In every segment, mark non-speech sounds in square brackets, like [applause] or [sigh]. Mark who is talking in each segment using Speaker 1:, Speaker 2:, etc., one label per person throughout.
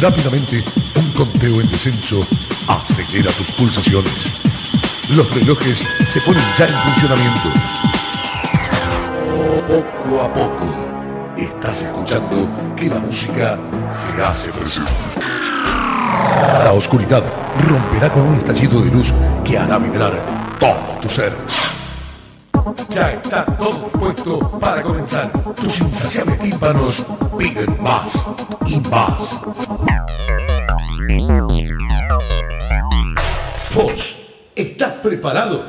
Speaker 1: Rápidamente, un conteo en descenso acelera tus pulsaciones. Los relojes se ponen ya en funcionamiento. Poco a poco, estás escuchando que la música se hace presente. La oscuridad romperá con un estallido de luz que hará vibrar todo tu ser. Ya está todo dispuesto para comenzar. Tus insaciables tímpanos piden más y más. ¿Vos estás preparado?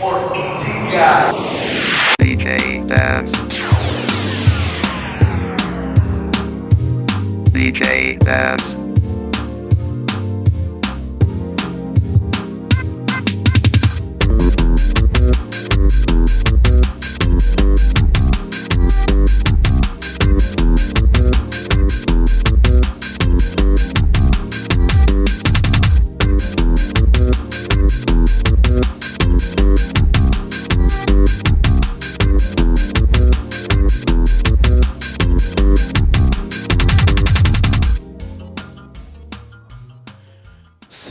Speaker 1: Porque llega
Speaker 2: DJ Dance. DJ Dance.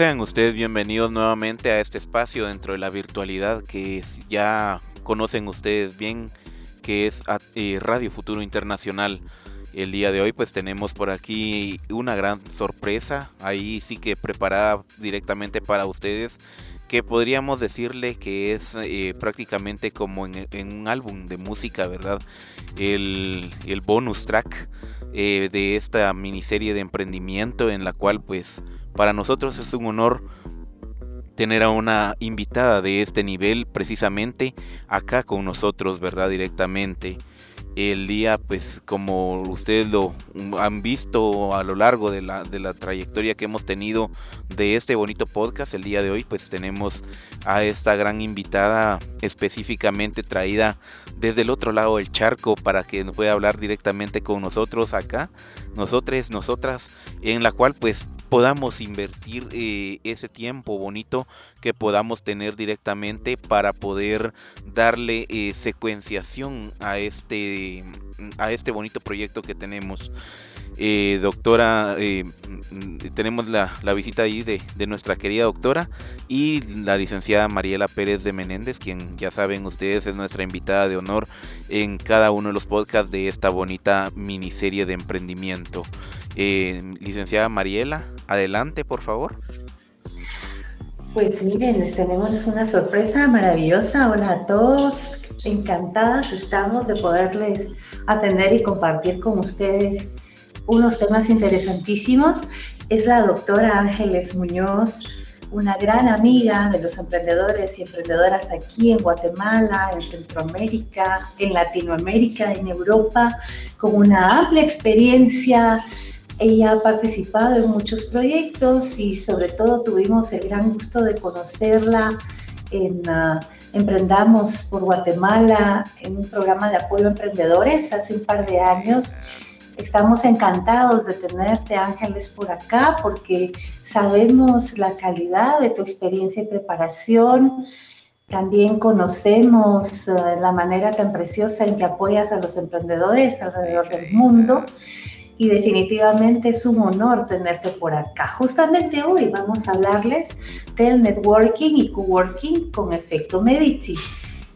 Speaker 3: Sean ustedes bienvenidos nuevamente a este espacio dentro de la virtualidad que ya conocen ustedes bien, que es eh, Radio Futuro Internacional. El día de hoy pues tenemos por aquí una gran sorpresa, ahí sí que preparada directamente para ustedes, que podríamos decirle que es eh, prácticamente como en, un álbum de música, ¿verdad? El, bonus track eh, de esta miniserie de emprendimiento en la cual pues para nosotros es un honor tener a una invitada de este nivel precisamente acá con nosotros, ¿verdad? Directamente. El día, pues como ustedes lo han visto a lo largo de la, de la trayectoria que hemos tenido de este bonito podcast, el día de hoy, pues tenemos a esta gran invitada específicamente traída desde el otro lado del charco para que nos pueda hablar directamente con nosotros acá, nosotros, nosotras, en la cual pues podamos invertir eh, ese tiempo bonito que podamos tener directamente para poder darle eh, secuenciación a este a este bonito proyecto que tenemos. Eh, doctora tenemos la, visita ahí de, de, nuestra querida doctora y la licenciada Mariela Pérez de Menéndez quien ya saben ustedes es nuestra invitada de honor en cada uno de los podcasts de esta bonita miniserie de emprendimiento. Licenciada Mariela Adelante, por favor.
Speaker 4: Pues miren, les tenemos una sorpresa maravillosa. Hola a todos, encantadas estamos de poderles atender y compartir con ustedes unos temas interesantísimos. Es la doctora Ángeles Muñoz, una gran amiga de los emprendedores y emprendedoras aquí en Guatemala, en Centroamérica, en Latinoamérica, en Europa, con una amplia experiencia ella ha participado en muchos proyectos y sobre todo tuvimos el gran gusto de conocerla en uh, Emprendamos por Guatemala, en un programa de apoyo a emprendedores hace un par de años. Estamos encantados de tenerte, Ángeles, por acá porque sabemos la calidad de tu experiencia y preparación. También conocemos uh, la manera tan preciosa en que apoyas a los emprendedores alrededor del mundo y definitivamente es un honor tenerte por acá. Justamente hoy vamos a hablarles del networking y coworking con efecto Medici.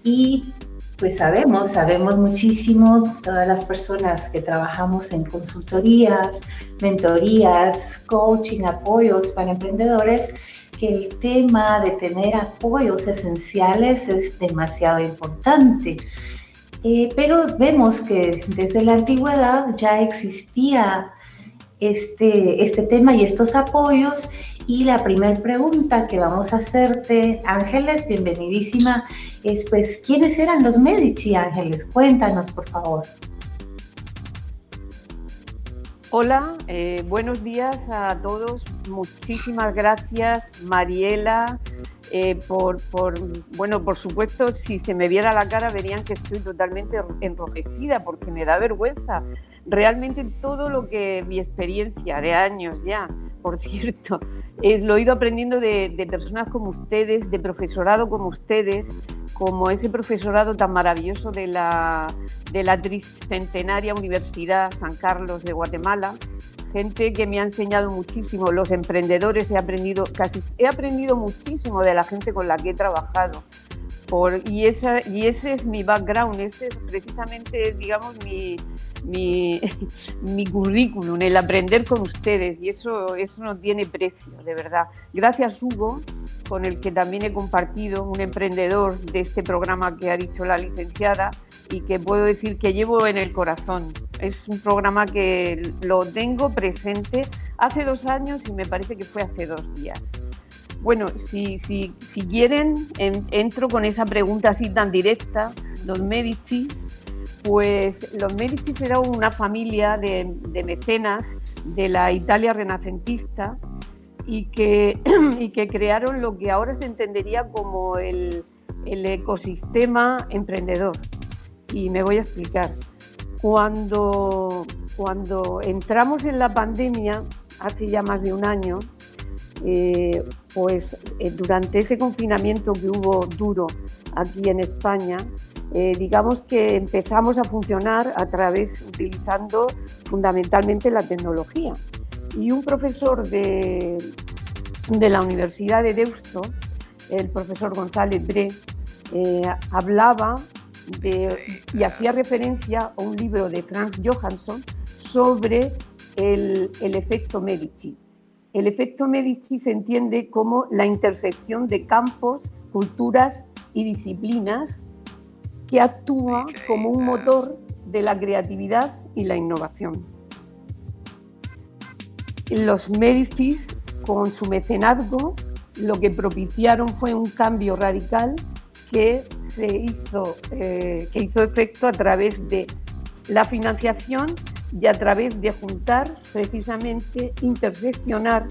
Speaker 4: Y pues sabemos, sabemos muchísimo, todas las personas que trabajamos en consultorías, mentorías, coaching, apoyos para emprendedores, que el tema de tener apoyos esenciales es demasiado importante. Eh, pero vemos que desde la antigüedad ya existía este, este tema y estos apoyos. Y la primera pregunta que vamos a hacerte, Ángeles, bienvenidísima, es pues, ¿quiénes eran los Medici, Ángeles? Cuéntanos, por favor.
Speaker 5: Hola, eh, buenos días a todos. Muchísimas gracias, Mariela, eh, por, por, bueno, por supuesto, si se me viera la cara verían que estoy totalmente enrojecida porque me da vergüenza. Realmente todo lo que mi experiencia de años ya, por [laughs] cierto, eh, lo he ido aprendiendo de, personas como ustedes, de profesorado como ustedes, como ese profesorado tan maravilloso de la, de la tricentenaria Universidad San Carlos de Guatemala, gente que me ha enseñado muchísimo, los emprendedores he aprendido casi he aprendido muchísimo de la gente con la que he trabajado. Por, y, esa, y ese es mi background, ese es precisamente, digamos, mi, mi, [laughs] mi, currículum, el aprender con ustedes, y eso, eso no tiene precio, de verdad. Gracias, Hugo, con el que también he compartido, un emprendedor de este programa que ha dicho la licenciada, y que puedo decir que llevo en el corazón. Es un programa que lo tengo presente hace dos años y me parece que fue hace dos días. Bueno, si, si, si quieren, entro con esa pregunta así tan directa. Los Medici, pues los Medici eran una familia de, de mecenas de la Italia renacentista y que, [clears throat] y que crearon lo que ahora se entendería como el, el ecosistema emprendedor. Y me voy a explicar. Cuando, cuando entramos en la pandemia, hace ya más de un año, eh, pues eh, durante ese confinamiento que hubo duro aquí en España, eh, digamos que empezamos a funcionar a través, utilizando fundamentalmente la tecnología. Y un profesor de, de la Universidad de Deusto, el profesor González Bre, hablaba de, y hacía referencia a un libro de Franz Johansson sobre el, el efecto Medici. El efecto Medici se entiende como la intersección de campos, culturas y disciplinas que actúa como un motor de la creatividad y la innovación. Los Medicis, con su mecenazgo, lo que propiciaron fue un cambio radical que se hizo, eh, que hizo efecto a través de la financiación y a través de juntar, precisamente, interseccionar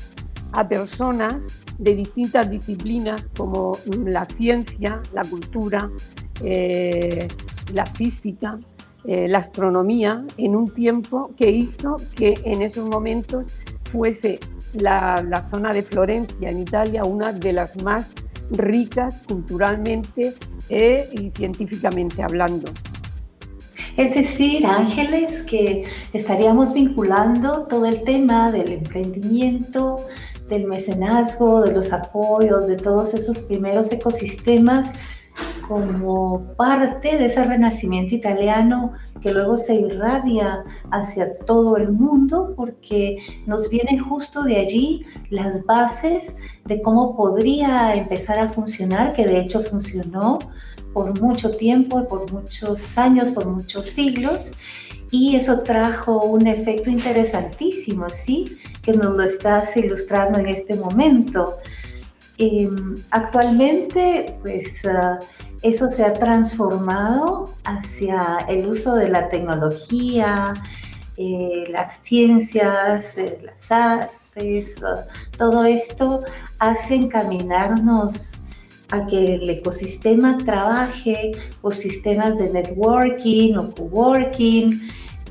Speaker 5: a personas de distintas disciplinas como la ciencia, la cultura, eh, la física, eh, la astronomía, en un tiempo que hizo que en esos momentos fuese la, la zona de Florencia, en Italia, una de las más ricas culturalmente e, y científicamente hablando.
Speaker 4: Es decir, Ángeles, que estaríamos vinculando todo el tema del emprendimiento, del mecenazgo, de los apoyos, de todos esos primeros ecosistemas como parte de ese renacimiento italiano que luego se irradia hacia todo el mundo porque nos vienen justo de allí las bases de cómo podría empezar a funcionar, que de hecho funcionó por mucho tiempo, por muchos años, por muchos siglos. Y eso trajo un efecto interesantísimo, ¿sí? Que nos lo estás ilustrando en este momento. Em, actualmente, pues uh, eso se ha transformado hacia el uso de la tecnología, eh, las ciencias, eh, las artes, todo esto hace encaminarnos a que el ecosistema trabaje por sistemas de networking o coworking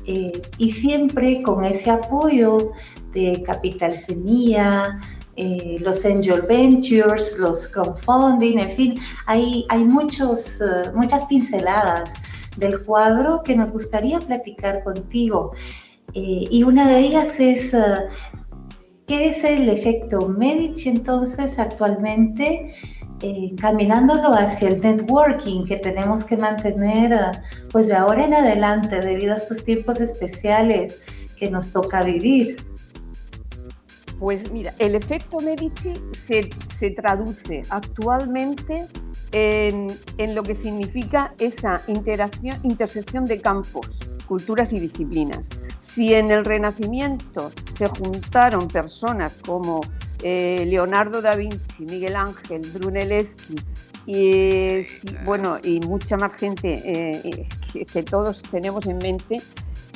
Speaker 4: eh, y siempre con ese apoyo de capital semilla, eh, los angel ventures, los crowdfunding, en fin, hay, hay muchos, eh, muchas pinceladas del cuadro que nos gustaría platicar contigo. Eh, y una de ellas es, ¿qué es el efecto Medici entonces actualmente? caminándolo hacia el networking que tenemos que mantener pues de ahora en adelante debido a estos tiempos especiales que nos toca vivir.
Speaker 5: Pues mira, el efecto Medici se, traduce actualmente en, lo que significa esa interacción, intersección de campos, culturas y disciplinas. Si en el Renacimiento se juntaron personas como eh, Leonardo da Vinci, Miguel Ángel, Brunelleschi y, bueno, y mucha más gente eh, que, que todos tenemos en mente,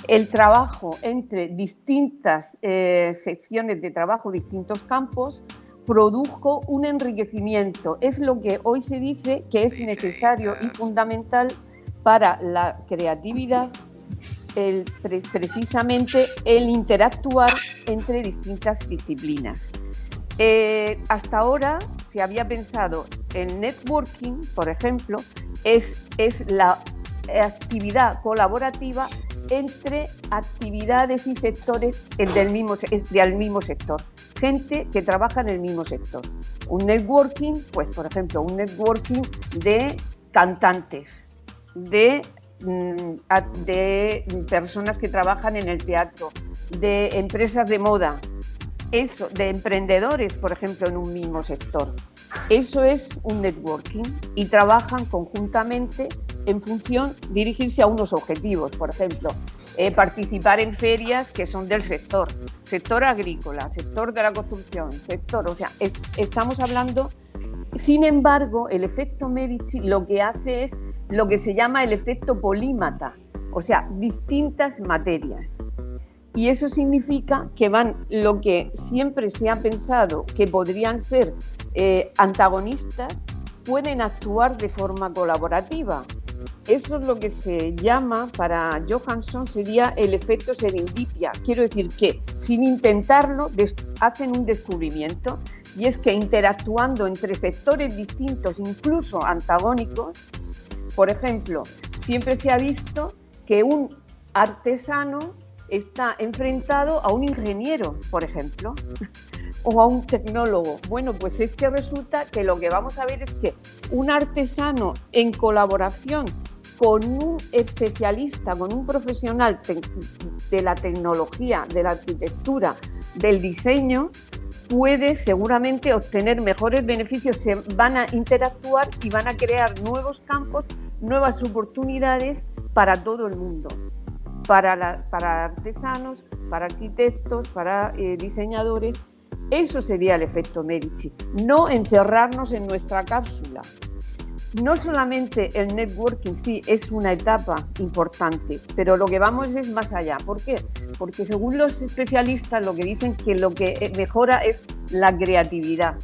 Speaker 5: el trabajo entre distintas eh, secciones de trabajo, distintos campos, produjo un enriquecimiento. Es lo que hoy se dice que es necesario y fundamental para la creatividad, el, precisamente el interactuar entre distintas disciplinas. Eh, hasta ahora se había pensado en networking, por ejemplo, es, es la actividad colaborativa entre actividades y sectores del mismo, mismo sector. Gente que trabaja en el mismo sector. Un networking, pues por ejemplo, un networking de cantantes, de, mm, de personas que trabajan en el teatro, de empresas de moda, eso, de emprendedores, por ejemplo, en un mismo sector. Eso es un networking y trabajan conjuntamente en función dirigirse a unos objetivos, por ejemplo, eh, participar en ferias que son del sector, sector agrícola, sector de la construcción, sector, o sea, estamos hablando, sin embargo, el efecto Medici lo que hace es lo que se llama el efecto polímata, o sea, distintas materias. Y eso significa que van lo que siempre se ha pensado que podrían ser eh, antagonistas, pueden actuar de forma colaborativa. Eso es lo que se llama, para Johansson, sería el efecto serendipia. Quiero decir que sin intentarlo hacen un descubrimiento y es que interactuando entre sectores distintos, incluso antagónicos, por ejemplo, siempre se ha visto que un artesano está enfrentado a un ingeniero, por ejemplo, o a un tecnólogo. Bueno, pues es que resulta que lo que vamos a ver es que un artesano en colaboración con un especialista, con un profesional de la tecnología, de la arquitectura, del diseño, puede seguramente obtener mejores beneficios, se van a interactuar y van a crear nuevos campos, nuevas oportunidades para todo el mundo para, para artesanos, para arquitectos, para eh, diseñadores. Eso sería el efecto Medici, no encerrarnos en nuestra cápsula. No solamente el networking sí es una etapa importante, pero lo que vamos es más allá. ¿Por qué? Porque según los especialistas lo que dicen que lo que eh, mejora es la creatividad.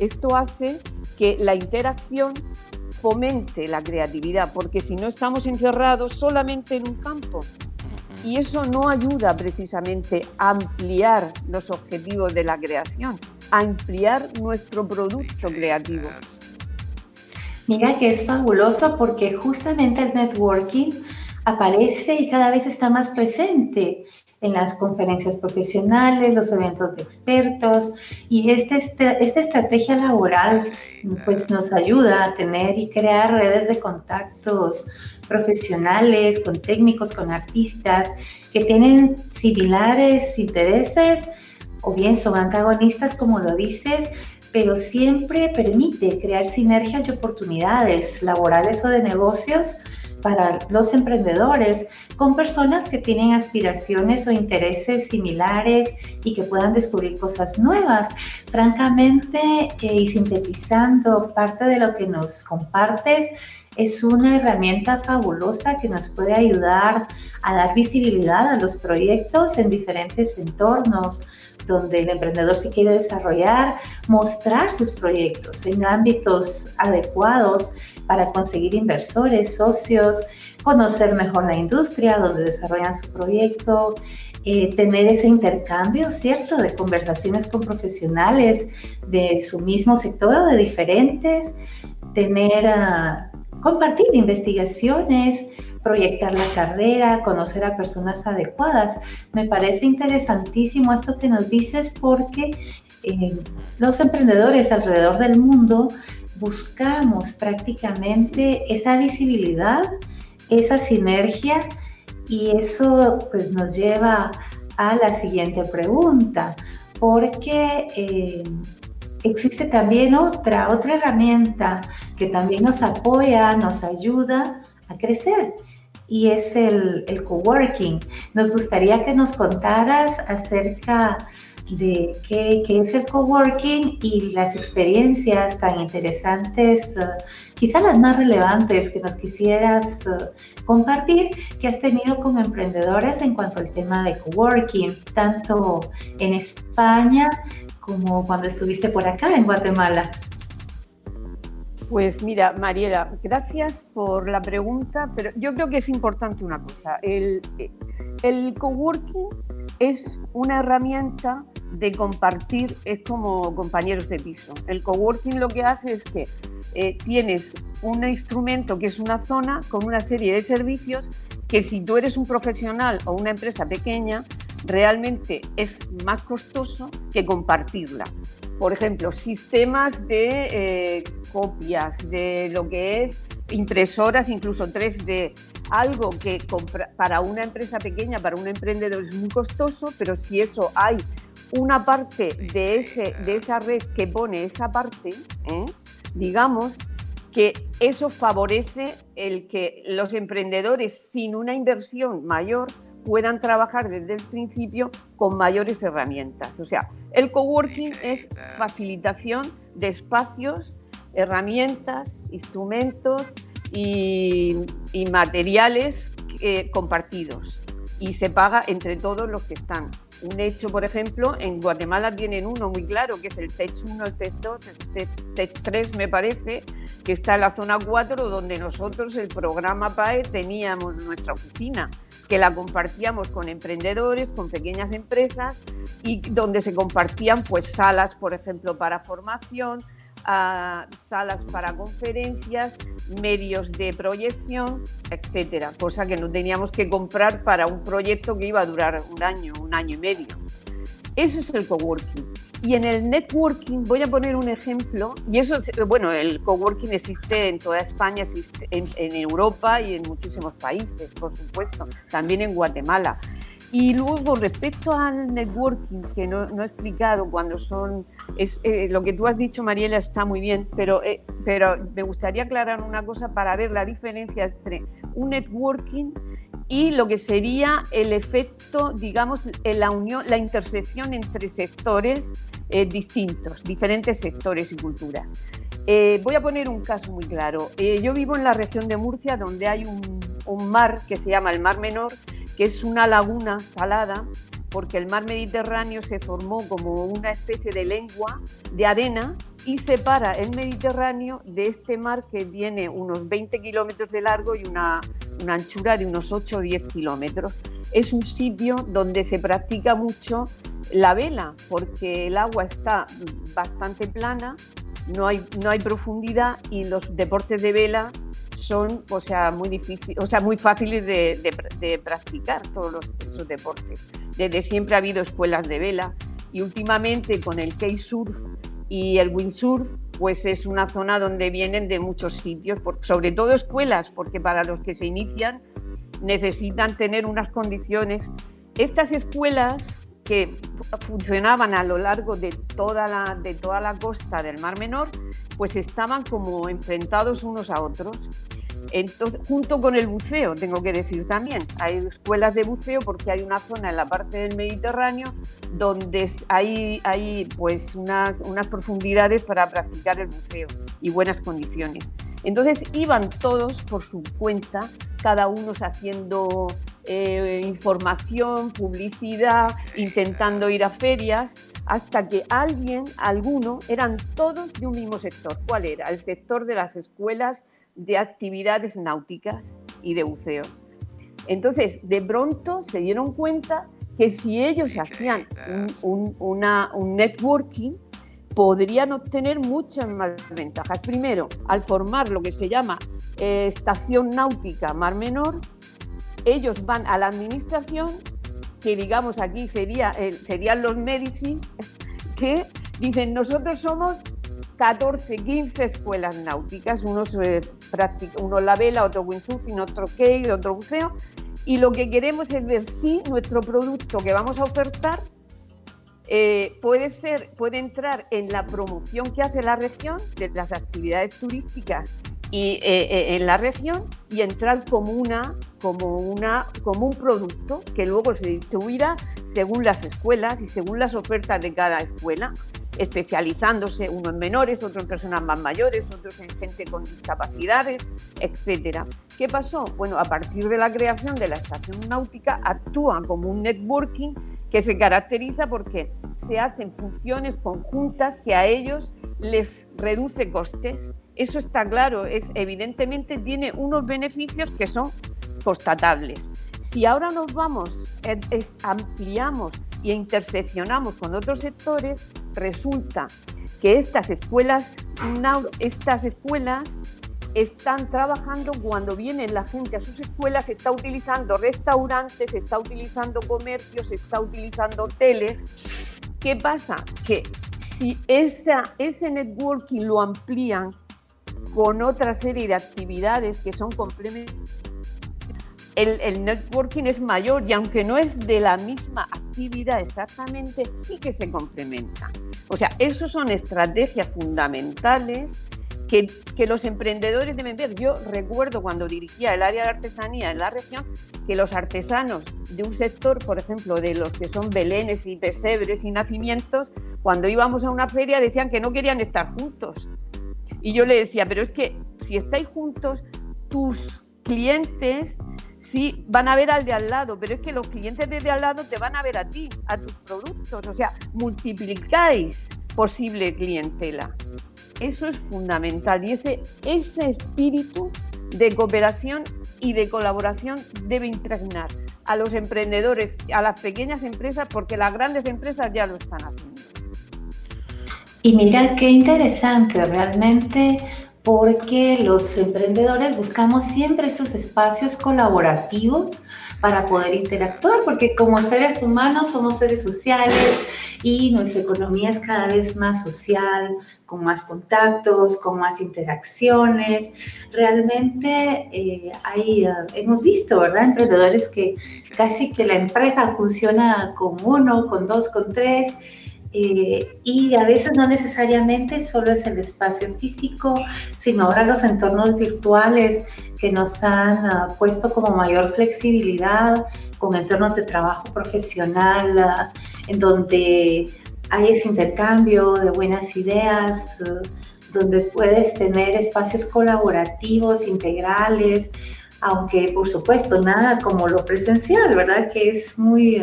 Speaker 5: Esto hace que la interacción fomente la creatividad, porque si no estamos encerrados solamente en un campo, y eso no ayuda precisamente a ampliar los objetivos de la creación, a ampliar nuestro producto creativo.
Speaker 4: Mira que es fabuloso porque justamente el networking aparece y cada vez está más presente en las conferencias profesionales, los eventos de expertos y este, este, esta estrategia laboral pues nos ayuda a tener y crear redes de contactos profesionales, con técnicos, con artistas que tienen similares intereses o bien son antagonistas, como lo dices, pero siempre permite crear sinergias y oportunidades laborales o de negocios para los emprendedores con personas que tienen aspiraciones o intereses similares y que puedan descubrir cosas nuevas. Francamente, eh, y sintetizando parte de lo que nos compartes, es una herramienta fabulosa que nos puede ayudar a dar visibilidad a los proyectos en diferentes entornos donde el emprendedor se quiere desarrollar, mostrar sus proyectos en ámbitos adecuados para conseguir inversores, socios, conocer mejor la industria donde desarrollan su proyecto, eh, tener ese intercambio, ¿cierto?, de conversaciones con profesionales de su mismo sector o de diferentes, tener... Uh, compartir investigaciones, proyectar la carrera, conocer a personas adecuadas. Me parece interesantísimo esto que nos dices porque eh, los emprendedores alrededor del mundo buscamos prácticamente esa visibilidad, esa sinergia y eso pues, nos lleva a la siguiente pregunta, porque eh, existe también otra, otra herramienta que también nos apoya, nos ayuda a crecer y es el, el coworking. Nos gustaría que nos contaras acerca de qué, es el coworking y las experiencias tan interesantes, uh, quizá las más relevantes que nos quisieras uh, compartir que has tenido con emprendedores en cuanto al tema de coworking, tanto en España como cuando estuviste por acá en Guatemala.
Speaker 5: Pues mira, Mariela, gracias por la pregunta, pero yo creo que es importante una cosa. El, el coworking es una herramienta de compartir, es como compañeros de piso. El coworking lo que hace es que eh, tienes un instrumento que es una zona con una serie de servicios que si tú eres un profesional o una empresa pequeña, realmente es más costoso que compartirla. Por ejemplo, sistemas de eh, copias, de lo que es impresoras, incluso 3D, algo que para una empresa pequeña, para un emprendedor es muy costoso, pero si eso hay una parte de, ese, de esa red que pone esa parte, ¿eh? digamos que eso favorece el que los emprendedores sin una inversión mayor puedan trabajar desde el principio con mayores herramientas. O sea, el coworking es facilitación de espacios, herramientas, instrumentos y, materiales eh, compartidos y se paga entre todos los que están. Un hecho, por ejemplo, en Guatemala tienen uno muy claro, que es el TECH 1, el TECH 2, el TECH 3, me parece, que está en la zona 4, donde nosotros, el programa PAE, teníamos nuestra oficina, que la compartíamos con emprendedores, con pequeñas empresas, y donde se compartían pues salas, por ejemplo, para formación, salas para conferencias, medios de proyección, etcétera, cosa que no teníamos que comprar para un proyecto que iba a durar un año, un año y medio. Eso es el coworking. Y en el networking voy a poner un ejemplo, y eso, bueno, el coworking existe en toda España, existe en, en Europa y en muchísimos países, por supuesto, también en Guatemala. Y luego, respecto al networking, que no, he explicado cuando son. Es, eh, lo que tú has dicho, Mariela, está muy bien, pero, eh, pero me gustaría aclarar una cosa para ver la diferencia entre un networking y lo que sería el efecto, digamos, la unión, la intersección entre sectores eh, distintos, diferentes sectores y culturas. voy a poner un caso muy claro. yo vivo en la región de Murcia, donde hay un mar que se llama el Mar Menor que es una laguna salada, porque el mar Mediterráneo se formó como una especie de lengua de arena y separa el Mediterráneo de este mar que tiene unos 20 kilómetros de largo y una, una, anchura de unos 8 o 10 kilómetros. Es un sitio donde se practica mucho la vela, porque el agua está bastante plana, no hay, no hay profundidad y los deportes de vela son o sea, muy, difícil, o sea, muy fáciles de, practicar todos los, esos deportes. Desde siempre ha habido escuelas de vela y últimamente con el K-Surf y el Windsurf, pues es una zona donde vienen de muchos sitios, sobre todo escuelas, porque para los que se inician necesitan tener unas condiciones. Estas escuelas que funcionaban a lo largo de toda la, de toda la costa del Mar Menor, pues estaban como enfrentados unos a otros. Entonces, junto con el buceo, tengo que decir también, hay escuelas de buceo porque hay una zona en la parte del Mediterráneo donde hay, hay pues unas, unas profundidades para practicar el buceo y buenas condiciones. Entonces iban todos por su cuenta, cada uno haciendo eh, información, publicidad, intentando ir a ferias, hasta que alguien, alguno, eran todos de un mismo sector. ¿Cuál era? El sector de las escuelas de actividades náuticas y de buceo. Entonces, de pronto se dieron cuenta que si ellos hacían un, un networking, podrían obtener muchas más ventajas. Primero, al formar lo que se llama eh, estación náutica Mar Menor, ellos van a la administración, que digamos aquí sería, serían los Médicis, [laughs] que dicen, nosotros somos 14, 15 escuelas náuticas, unos, eh, uno la vela, otro windsurfing, otro key, otro buceo, y lo que queremos es ver si nuestro producto que vamos a ofertar eh, puede, ser, puede entrar en la promoción que hace la región de las actividades turísticas y, eh, eh, en la región y entrar como, una, como, una, como un producto que luego se distribuirá según las escuelas y según las ofertas de cada escuela, especializándose uno en menores, otro en personas más mayores, otros en gente con discapacidades, etcétera. ¿Qué pasó? Bueno, a partir de la creación de la estación náutica actúan como un networking que se caracteriza porque se hacen funciones conjuntas que a ellos les reduce costes. Eso está claro, es evidentemente tiene unos beneficios que son constatables. Si ahora nos vamos, ampliamos y interseccionamos con otros sectores, resulta que estas escuelas, estas escuelas están trabajando cuando viene la gente a sus escuelas, está utilizando restaurantes, está utilizando comercios, está utilizando hoteles. ¿Qué pasa? Que si ese networking lo amplían con otra serie de actividades que son complementarias, el, networking es mayor y aunque no es de la misma actividad exactamente, sí que se complementan. O sea, esos son estrategias fundamentales que, que, los emprendedores deben ver. Yo recuerdo cuando dirigía el área de artesanía en la región que los artesanos de un sector, por ejemplo, de los que son belenes y pesebres y nacimientos, cuando íbamos a una feria decían que no querían estar juntos. Y yo le decía, pero es que si estáis juntos, tus clientes sí van a ver al de al lado, pero es que los clientes de, al lado te van a ver a ti, a tus productos, o sea, multiplicáis posible clientela. Eso es fundamental y ese, ese espíritu de cooperación y de colaboración debe impregnar a los emprendedores, a las pequeñas empresas, porque las grandes empresas ya lo están haciendo.
Speaker 4: Y mira qué interesante, realmente porque los emprendedores buscamos siempre esos espacios colaborativos para poder interactuar, porque como seres humanos somos seres sociales y nuestra economía es cada vez más social, con más contactos, con más interacciones. Realmente eh, eh, hemos visto, ¿verdad? Emprendedores que casi que la empresa funciona con uno, con dos, con tres eh, y a veces no necesariamente solo es el espacio físico, sino ahora los entornos virtuales que nos han ah, puesto como mayor flexibilidad con entornos de trabajo profesional, ah, en donde hay ese intercambio de buenas ideas, ah, donde puedes tener espacios colaborativos, integrales, aunque por supuesto nada como lo presencial, ¿verdad? Que es muy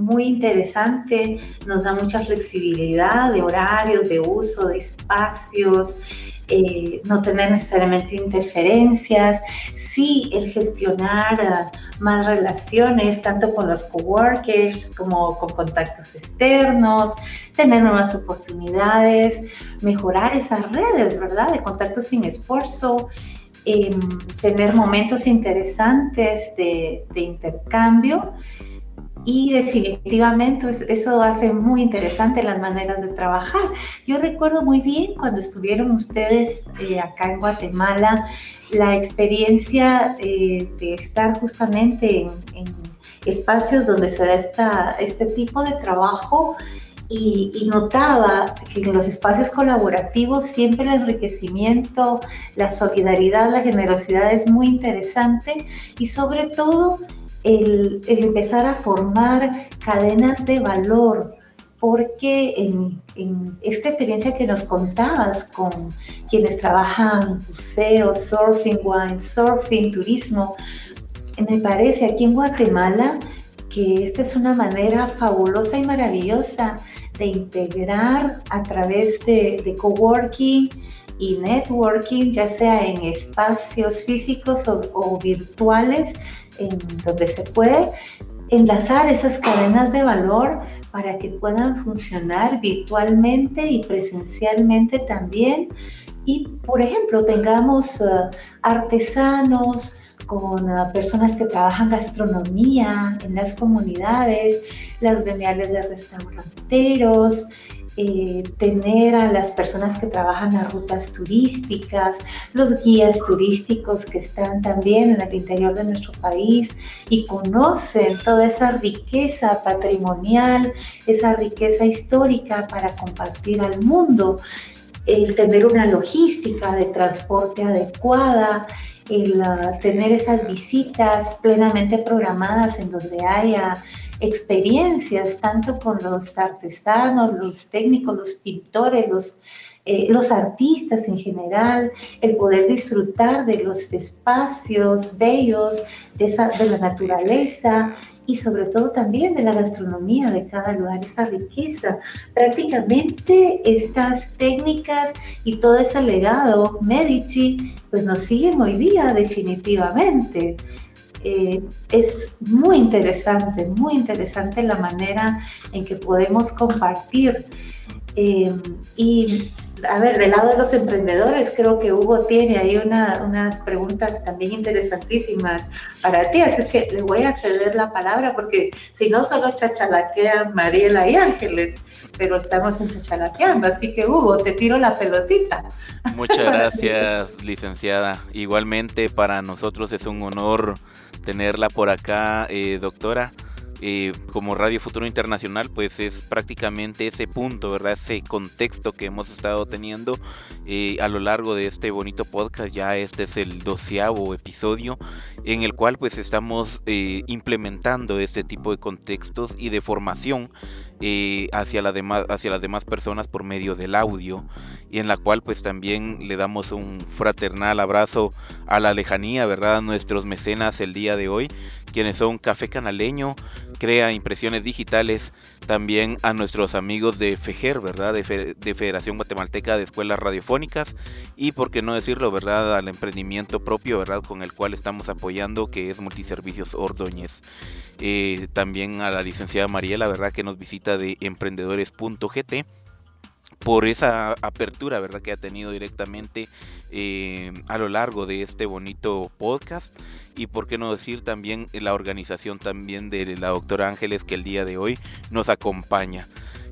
Speaker 4: muy interesante, nos da mucha flexibilidad de horarios, de uso, de espacios, eh, no tener necesariamente interferencias, sí el gestionar eh, más relaciones, tanto con los coworkers como con contactos externos, tener nuevas oportunidades, mejorar esas redes, ¿verdad? De contactos sin esfuerzo. Em, tener momentos interesantes de intercambio y definitivamente eso hace muy interesante las maneras de trabajar. Yo recuerdo muy bien cuando estuvieron ustedes eh, acá en Guatemala, la experiencia eh, de estar justamente en, espacios donde se da esta, este tipo de trabajo. Y, y, notaba que en los espacios colaborativos siempre el enriquecimiento, la solidaridad, la generosidad es muy interesante y sobre todo el, empezar a formar cadenas de valor, porque en, esta experiencia que nos contabas con quienes trabajan museos, surfing, wine, surfing, turismo, me parece aquí en Guatemala que esta es una manera fabulosa y maravillosa de integrar a través de, de coworking y networking, ya sea en espacios físicos o, o virtuales, en donde se puede enlazar esas cadenas de valor para que puedan funcionar virtualmente y presencialmente también. Y, por ejemplo, tengamos eh, artesanos con eh, personas que trabajan gastronomía en las comunidades, las gremiales de restauranteros, eh, tener a las personas que trabajan en rutas turísticas, los guías turísticos que están también en el interior de nuestro país y conocen toda esa riqueza patrimonial, esa riqueza histórica para compartir al mundo, el tener una logística de transporte adecuada, el ah, tener esas visitas plenamente programadas en donde haya experiencias tanto con los artesanos, los técnicos, los pintores, los, eh, los artistas en general, el poder disfrutar de los espacios bellos, de, esa, de la naturaleza, y sobre todo también de la gastronomía de cada lugar, esa riqueza. Prácticamente estas técnicas y todo ese legado Medici, pues nos siguen hoy día definitivamente. Eh, es muy interesante, muy interesante la manera en que podemos compartir. Eh, y a ver, del lado de los emprendedores, creo que Hugo tiene ahí unas preguntas también interesantísimas para ti, así es que le voy a ceder la palabra porque si no solo chachalaquean Mariela y Ángeles, pero estamos en chachalaqueando, así que Hugo, te tiro la pelotita.
Speaker 3: Muchas [laughs] gracias, licenciada. Igualmente para nosotros es un honor tenerla por acá, eh, doctora. Eh, como Radio Futuro Internacional, pues es prácticamente ese punto, ¿verdad? Ese contexto que hemos estado teniendo eh, a lo largo de este bonito podcast. Ya este es el doceavo episodio en el cual pues estamos eh, implementando este tipo de contextos y de formación hacia, hacia las demás personas por medio del audio y en la cual pues también le damos un fraternal abrazo a la lejanía, ¿verdad? A nuestros mecenas el día de hoy, quienes son Café Canaleño, crea impresiones digitales, también a nuestros amigos de FEGER, ¿verdad? De, Federación Guatemalteca de Escuelas Radiofónicas y, por qué no decirlo, ¿verdad? Al emprendimiento propio, ¿verdad? Con el cual estamos apoyando, que es Multiservicios Ordóñez. Eh, también a la licenciada Mariela, ¿verdad? Que nos visita de emprendedores.gt por esa apertura, ¿verdad? Que ha tenido directamente eh, a lo largo de este bonito podcast y por qué no decir también la organización también de la doctora Ángeles que el día de hoy nos acompaña.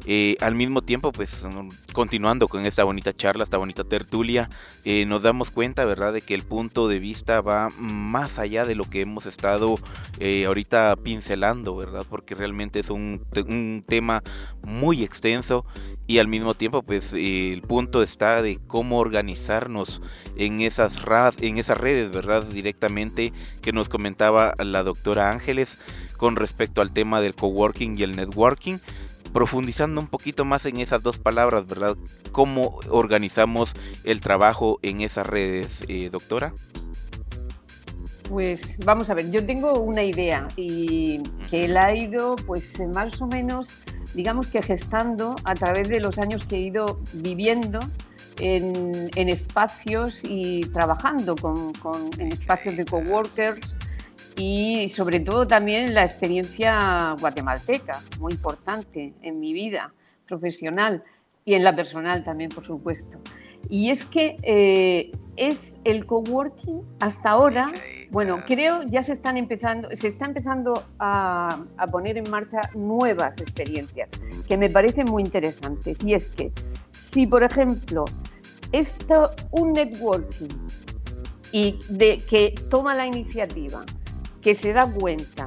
Speaker 3: Eh, al mismo tiempo, pues continuando con esta bonita charla, esta bonita tertulia, eh, nos damos cuenta, ¿verdad?, de que el punto de vista va más allá de lo que hemos estado eh, ahorita pincelando, ¿verdad? Porque realmente es un, un, tema muy extenso y al mismo tiempo, pues el punto está de cómo organizarnos en esas, en esas redes, ¿verdad? Directamente que nos comentaba la doctora Ángeles con respecto al tema del coworking y el networking profundizando un poquito más en esas dos palabras, ¿verdad? ¿Cómo organizamos el trabajo en esas redes, eh, doctora?
Speaker 5: Pues vamos a ver, yo tengo una idea y que la ha ido pues más o menos, digamos que gestando a través de los años que he ido viviendo en, espacios y trabajando con, en espacios de coworkers, y sobre todo también la experiencia guatemalteca, muy importante en mi vida profesional y en la personal también, por supuesto. Y es que eh, es el coworking hasta ahora, bueno, creo ya se están empezando, se está empezando a, a, poner en marcha nuevas experiencias que me parecen muy interesantes. Y es que si, por ejemplo, esto, un networking y de que toma la iniciativa que se da cuenta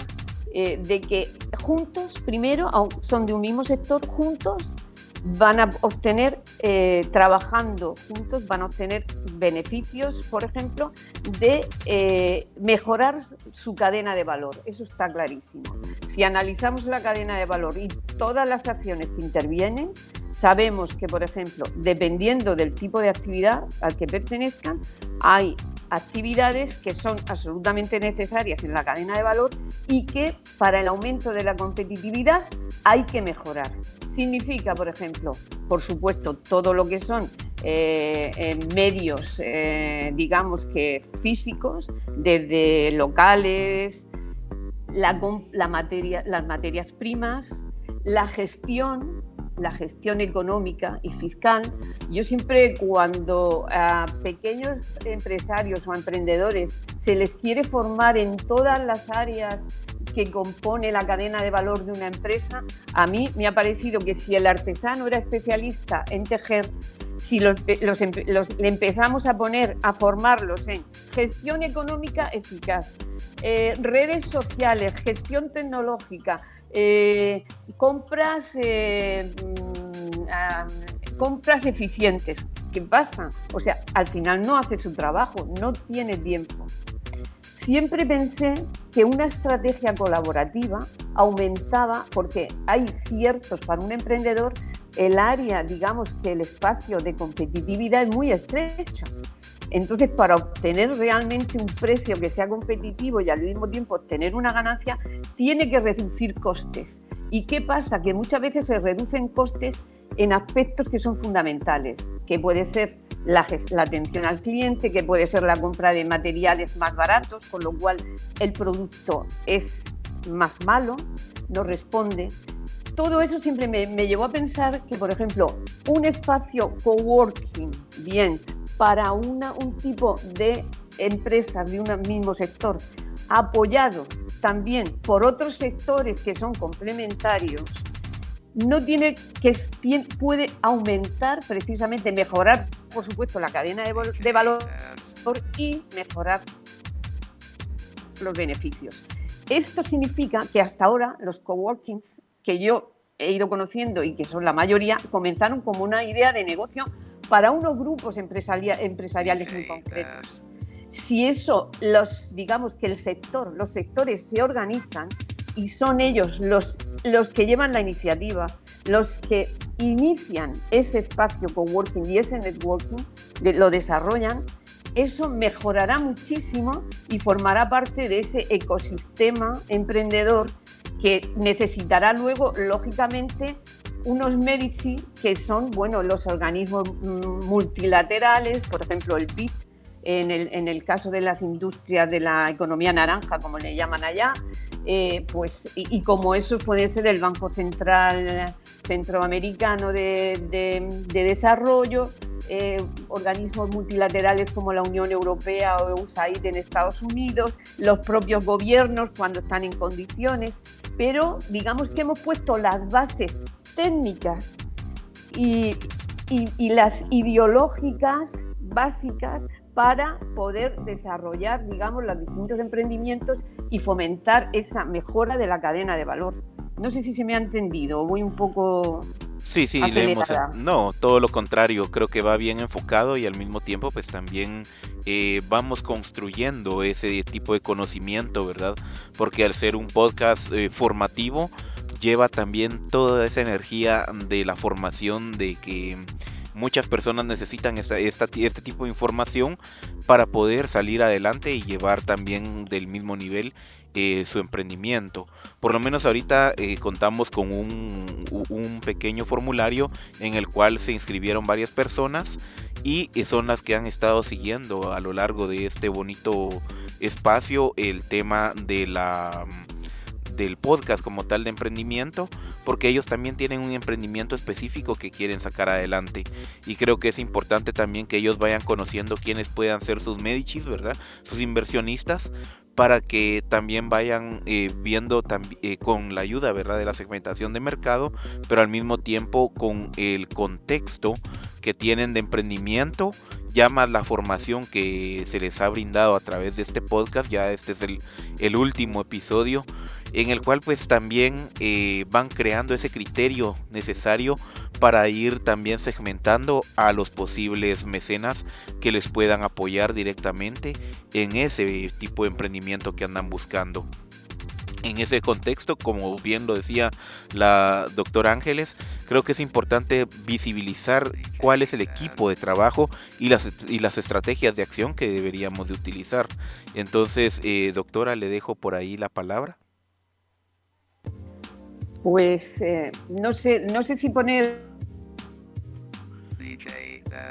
Speaker 5: eh, de que juntos, primero, son de un mismo sector, juntos van a obtener, eh, trabajando juntos, van a obtener beneficios, por ejemplo, de eh, mejorar su cadena de valor. Eso está clarísimo. Si analizamos la cadena de valor y todas las acciones que intervienen, sabemos que, por ejemplo, dependiendo del tipo de actividad al que pertenezcan, hay actividades que son absolutamente necesarias en la cadena de valor y que para el aumento de la competitividad hay que mejorar. Significa, por ejemplo, por supuesto, todo lo que son eh, medios, eh, digamos que físicos, desde locales, la materia, las materias primas, la gestión, la gestión económica y fiscal. Yo siempre cuando a pequeños empresarios o emprendedores se les quiere formar en todas las áreas que compone la cadena de valor de una empresa, a mí me ha parecido que si el artesano era especialista en tejer, si los, le empezamos a poner, a formarlos en gestión económica eficaz, eh, redes sociales, gestión tecnológica, eh, compras, eh, mm, compras eficientes. ¿Qué pasa? O sea, al final no hace su trabajo, no tiene tiempo. Siempre pensé que una estrategia colaborativa aumentaba, porque hay ciertos, para un emprendedor, el área, digamos que el espacio de competitividad es muy estrecho. Entonces, para obtener realmente un precio que sea competitivo y al mismo tiempo obtener una ganancia, tiene que reducir costes. ¿Y qué pasa? Que muchas veces se reducen costes en aspectos que son fundamentales, que puede ser la, atención al cliente, que puede ser la compra de materiales más baratos, con lo cual el producto es más malo, no responde. Todo eso siempre me, me llevó a pensar que, por ejemplo, un espacio coworking, bien, para un tipo de empresas de un mismo sector, apoyado también por otros sectores que son complementarios, no tiene que puede aumentar precisamente, mejorar, por supuesto, la cadena de, de valor y mejorar los beneficios. Esto significa que hasta ahora los coworkings que yo he ido conociendo y que son la mayoría, comenzaron como una idea de negocio para unos grupos empresariales muy concretos. Si eso, los, digamos que el sector, los sectores se organizan y son ellos los, los que llevan la iniciativa, los que inician ese espacio coworking y ese networking, lo desarrollan, eso mejorará muchísimo y formará parte de ese ecosistema emprendedor que necesitará luego, lógicamente, unos Medici que son bueno, los organismos mm, multilaterales, por ejemplo el BID, en el, en el, caso de las industrias de la economía naranja, como le llaman allá, eh, pues, y, como eso puede ser el Banco Central Centroamericano de, de, Desarrollo, eh, organismos multilaterales como la Unión Europea o USAID en Estados Unidos, los propios gobiernos cuando están en condiciones, pero digamos que hemos puesto las bases técnicas y, las ideológicas básicas para poder desarrollar, digamos, los distintos emprendimientos y fomentar esa mejora de la cadena de valor. No sé si se me ha entendido, voy un poco...
Speaker 3: Sí, sí, leemos. No, todo lo contrario, creo que va bien enfocado y al mismo tiempo pues también eh, vamos construyendo ese tipo de conocimiento, ¿verdad? Porque al ser un podcast eh, formativo, lleva también toda esa energía de la formación de que muchas personas necesitan este tipo de información para poder salir adelante y llevar también del mismo nivel eh, su emprendimiento. Por lo menos ahorita eh, contamos con un, un, pequeño formulario en el cual se inscribieron varias personas y son las que han estado siguiendo a lo largo de este bonito espacio el tema de la del podcast como tal de emprendimiento, porque ellos también tienen un emprendimiento específico que quieren sacar adelante. Y creo que es importante también que ellos vayan conociendo quiénes puedan ser sus medicis, ¿verdad? Sus inversionistas, para que también vayan eh, viendo eh, con la ayuda ¿verdad? de la segmentación de mercado, pero al mismo tiempo con el contexto que tienen de emprendimiento, ya más la formación que se les ha brindado a través de este podcast, ya este es el, el último episodio en el cual pues también eh, van creando ese criterio necesario para ir también segmentando a los posibles mecenas que les puedan apoyar directamente en ese tipo de emprendimiento que andan buscando. En ese contexto, como bien lo decía la doctora Ángeles, creo que es importante visibilizar cuál es el equipo de trabajo y las, y las estrategias de acción que deberíamos de utilizar. Entonces, eh, doctora, le dejo por ahí la palabra.
Speaker 5: Pues eh, no sé, no sé si poner.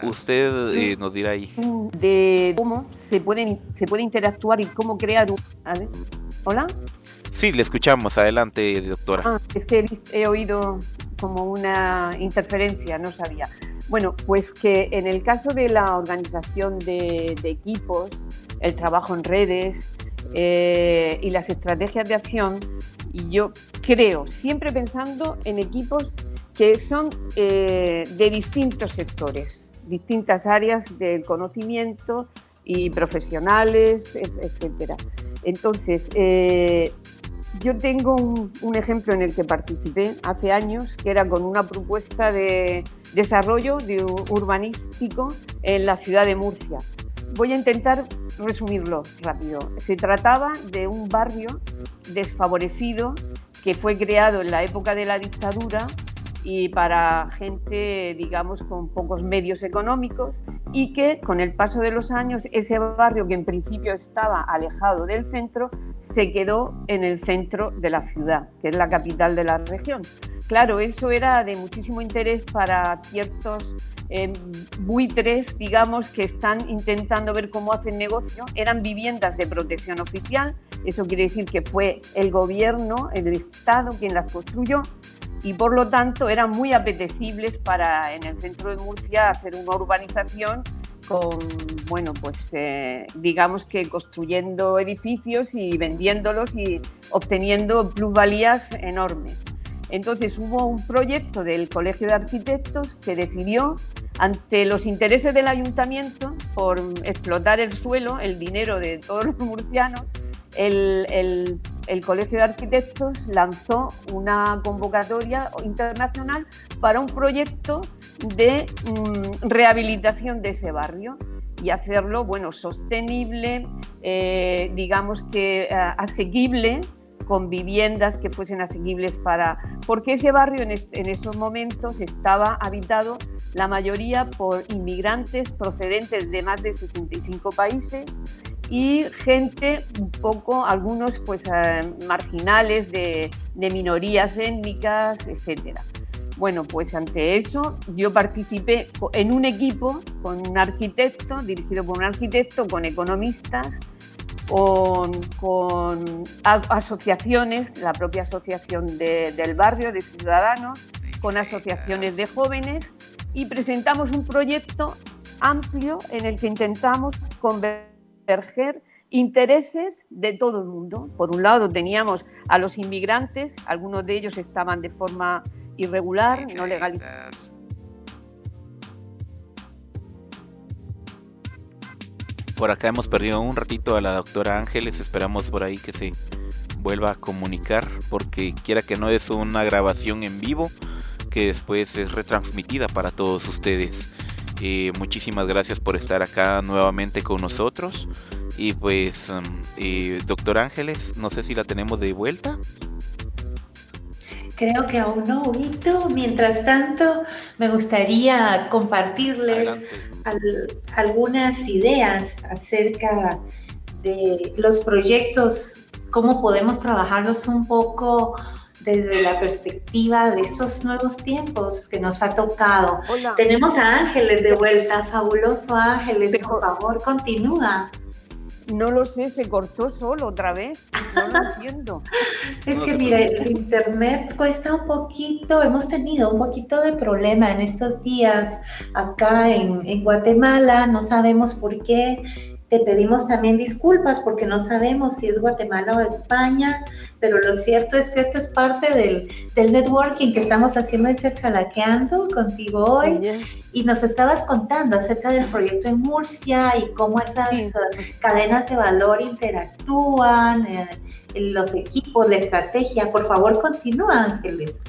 Speaker 3: Usted eh, nos dirá ahí.
Speaker 5: De cómo se pueden se puede interactuar y cómo crear un. Hola.
Speaker 3: Sí, le escuchamos. Adelante, doctora.
Speaker 5: Ah, es que he, oído como una interferencia, no sabía. Bueno, pues que en el caso de la organización de, equipos, el trabajo en redes eh, y las estrategias de acción, y yo creo, siempre pensando en equipos que son eh, de distintos sectores, distintas áreas del conocimiento y profesionales, etcétera. Entonces, eh, yo tengo un, ejemplo en el que participé hace años, que era con una propuesta de desarrollo de urbanístico en la ciudad de Murcia. Voy a intentar resumirlo rápido. Se trataba de un barrio desfavorecido que fue creado en la época de la dictadura y para gente, digamos, con pocos medios económicos y que con el paso de los años ese barrio que en principio estaba alejado del centro se quedó en el centro de la ciudad, que es la capital de la región. Claro, eso era de muchísimo interés para ciertos eh, buitres, digamos, que están intentando ver cómo hacen negocio. Eran viviendas de protección oficial, eso quiere decir que fue el gobierno, el Estado quien las construyó y por lo tanto eran muy apetecibles para en el centro de Murcia hacer una urbanización con, bueno, pues eh, digamos que construyendo edificios y vendiéndolos y obteniendo plusvalías enormes. Entonces hubo un proyecto del Colegio de Arquitectos que decidió, ante los intereses del ayuntamiento, por explotar el suelo, el dinero de todos los murcianos, el, Colegio de Arquitectos lanzó una convocatoria internacional para un proyecto de mm, rehabilitación de ese barrio y hacerlo bueno, sostenible, eh, digamos que eh, asequible con viviendas que fuesen asequibles para... Porque ese barrio en, en, esos momentos estaba habitado la mayoría por inmigrantes procedentes de más de 65 países y gente un poco, algunos pues eh, marginales de, minorías étnicas, etcétera. Bueno, pues ante eso yo participé en un equipo con un arquitecto, dirigido por un arquitecto, con economistas, con, con asociaciones, la propia asociación del barrio de ciudadanos, con asociaciones de jóvenes y presentamos un proyecto amplio en el que intentamos convertir intereses de todo el mundo. Por un lado teníamos a los inmigrantes, algunos de ellos estaban de forma irregular, no legalizados.
Speaker 3: Por acá hemos perdido un ratito a la doctora Ángeles, esperamos por ahí que se vuelva a comunicar, porque quiera que no es una grabación en vivo, que después es retransmitida para todos ustedes. Eh, muchísimas gracias por estar acá nuevamente con nosotros. Y pues, um, eh, doctor Ángeles, no sé si la tenemos de vuelta.
Speaker 4: Creo que aún no, Huguito. Mientras tanto, me gustaría compartirles algunas ideas acerca de los proyectos, cómo podemos trabajarlos un poco desde la perspectiva de estos nuevos tiempos que nos ha tocado. Tenemos a Ángeles de vuelta, fabuloso Ángeles, por favor, continúa.
Speaker 5: No lo sé, se cortó solo otra vez. No lo entiendo. [laughs]
Speaker 4: es que mira, el internet cuesta un poquito, hemos tenido un poquito de problema en estos días acá en, en Guatemala, no sabemos por qué pedimos también disculpas porque no sabemos si es Guatemala o España, pero lo cierto es que esto es parte del, del networking que estamos haciendo de Chachalaqueando contigo hoy. Y nos estabas contando acerca del proyecto en Murcia y cómo esas eh, cadenas de valor interactúan, eh, los equipos, la estrategia. Por favor, continúa, Ángeles.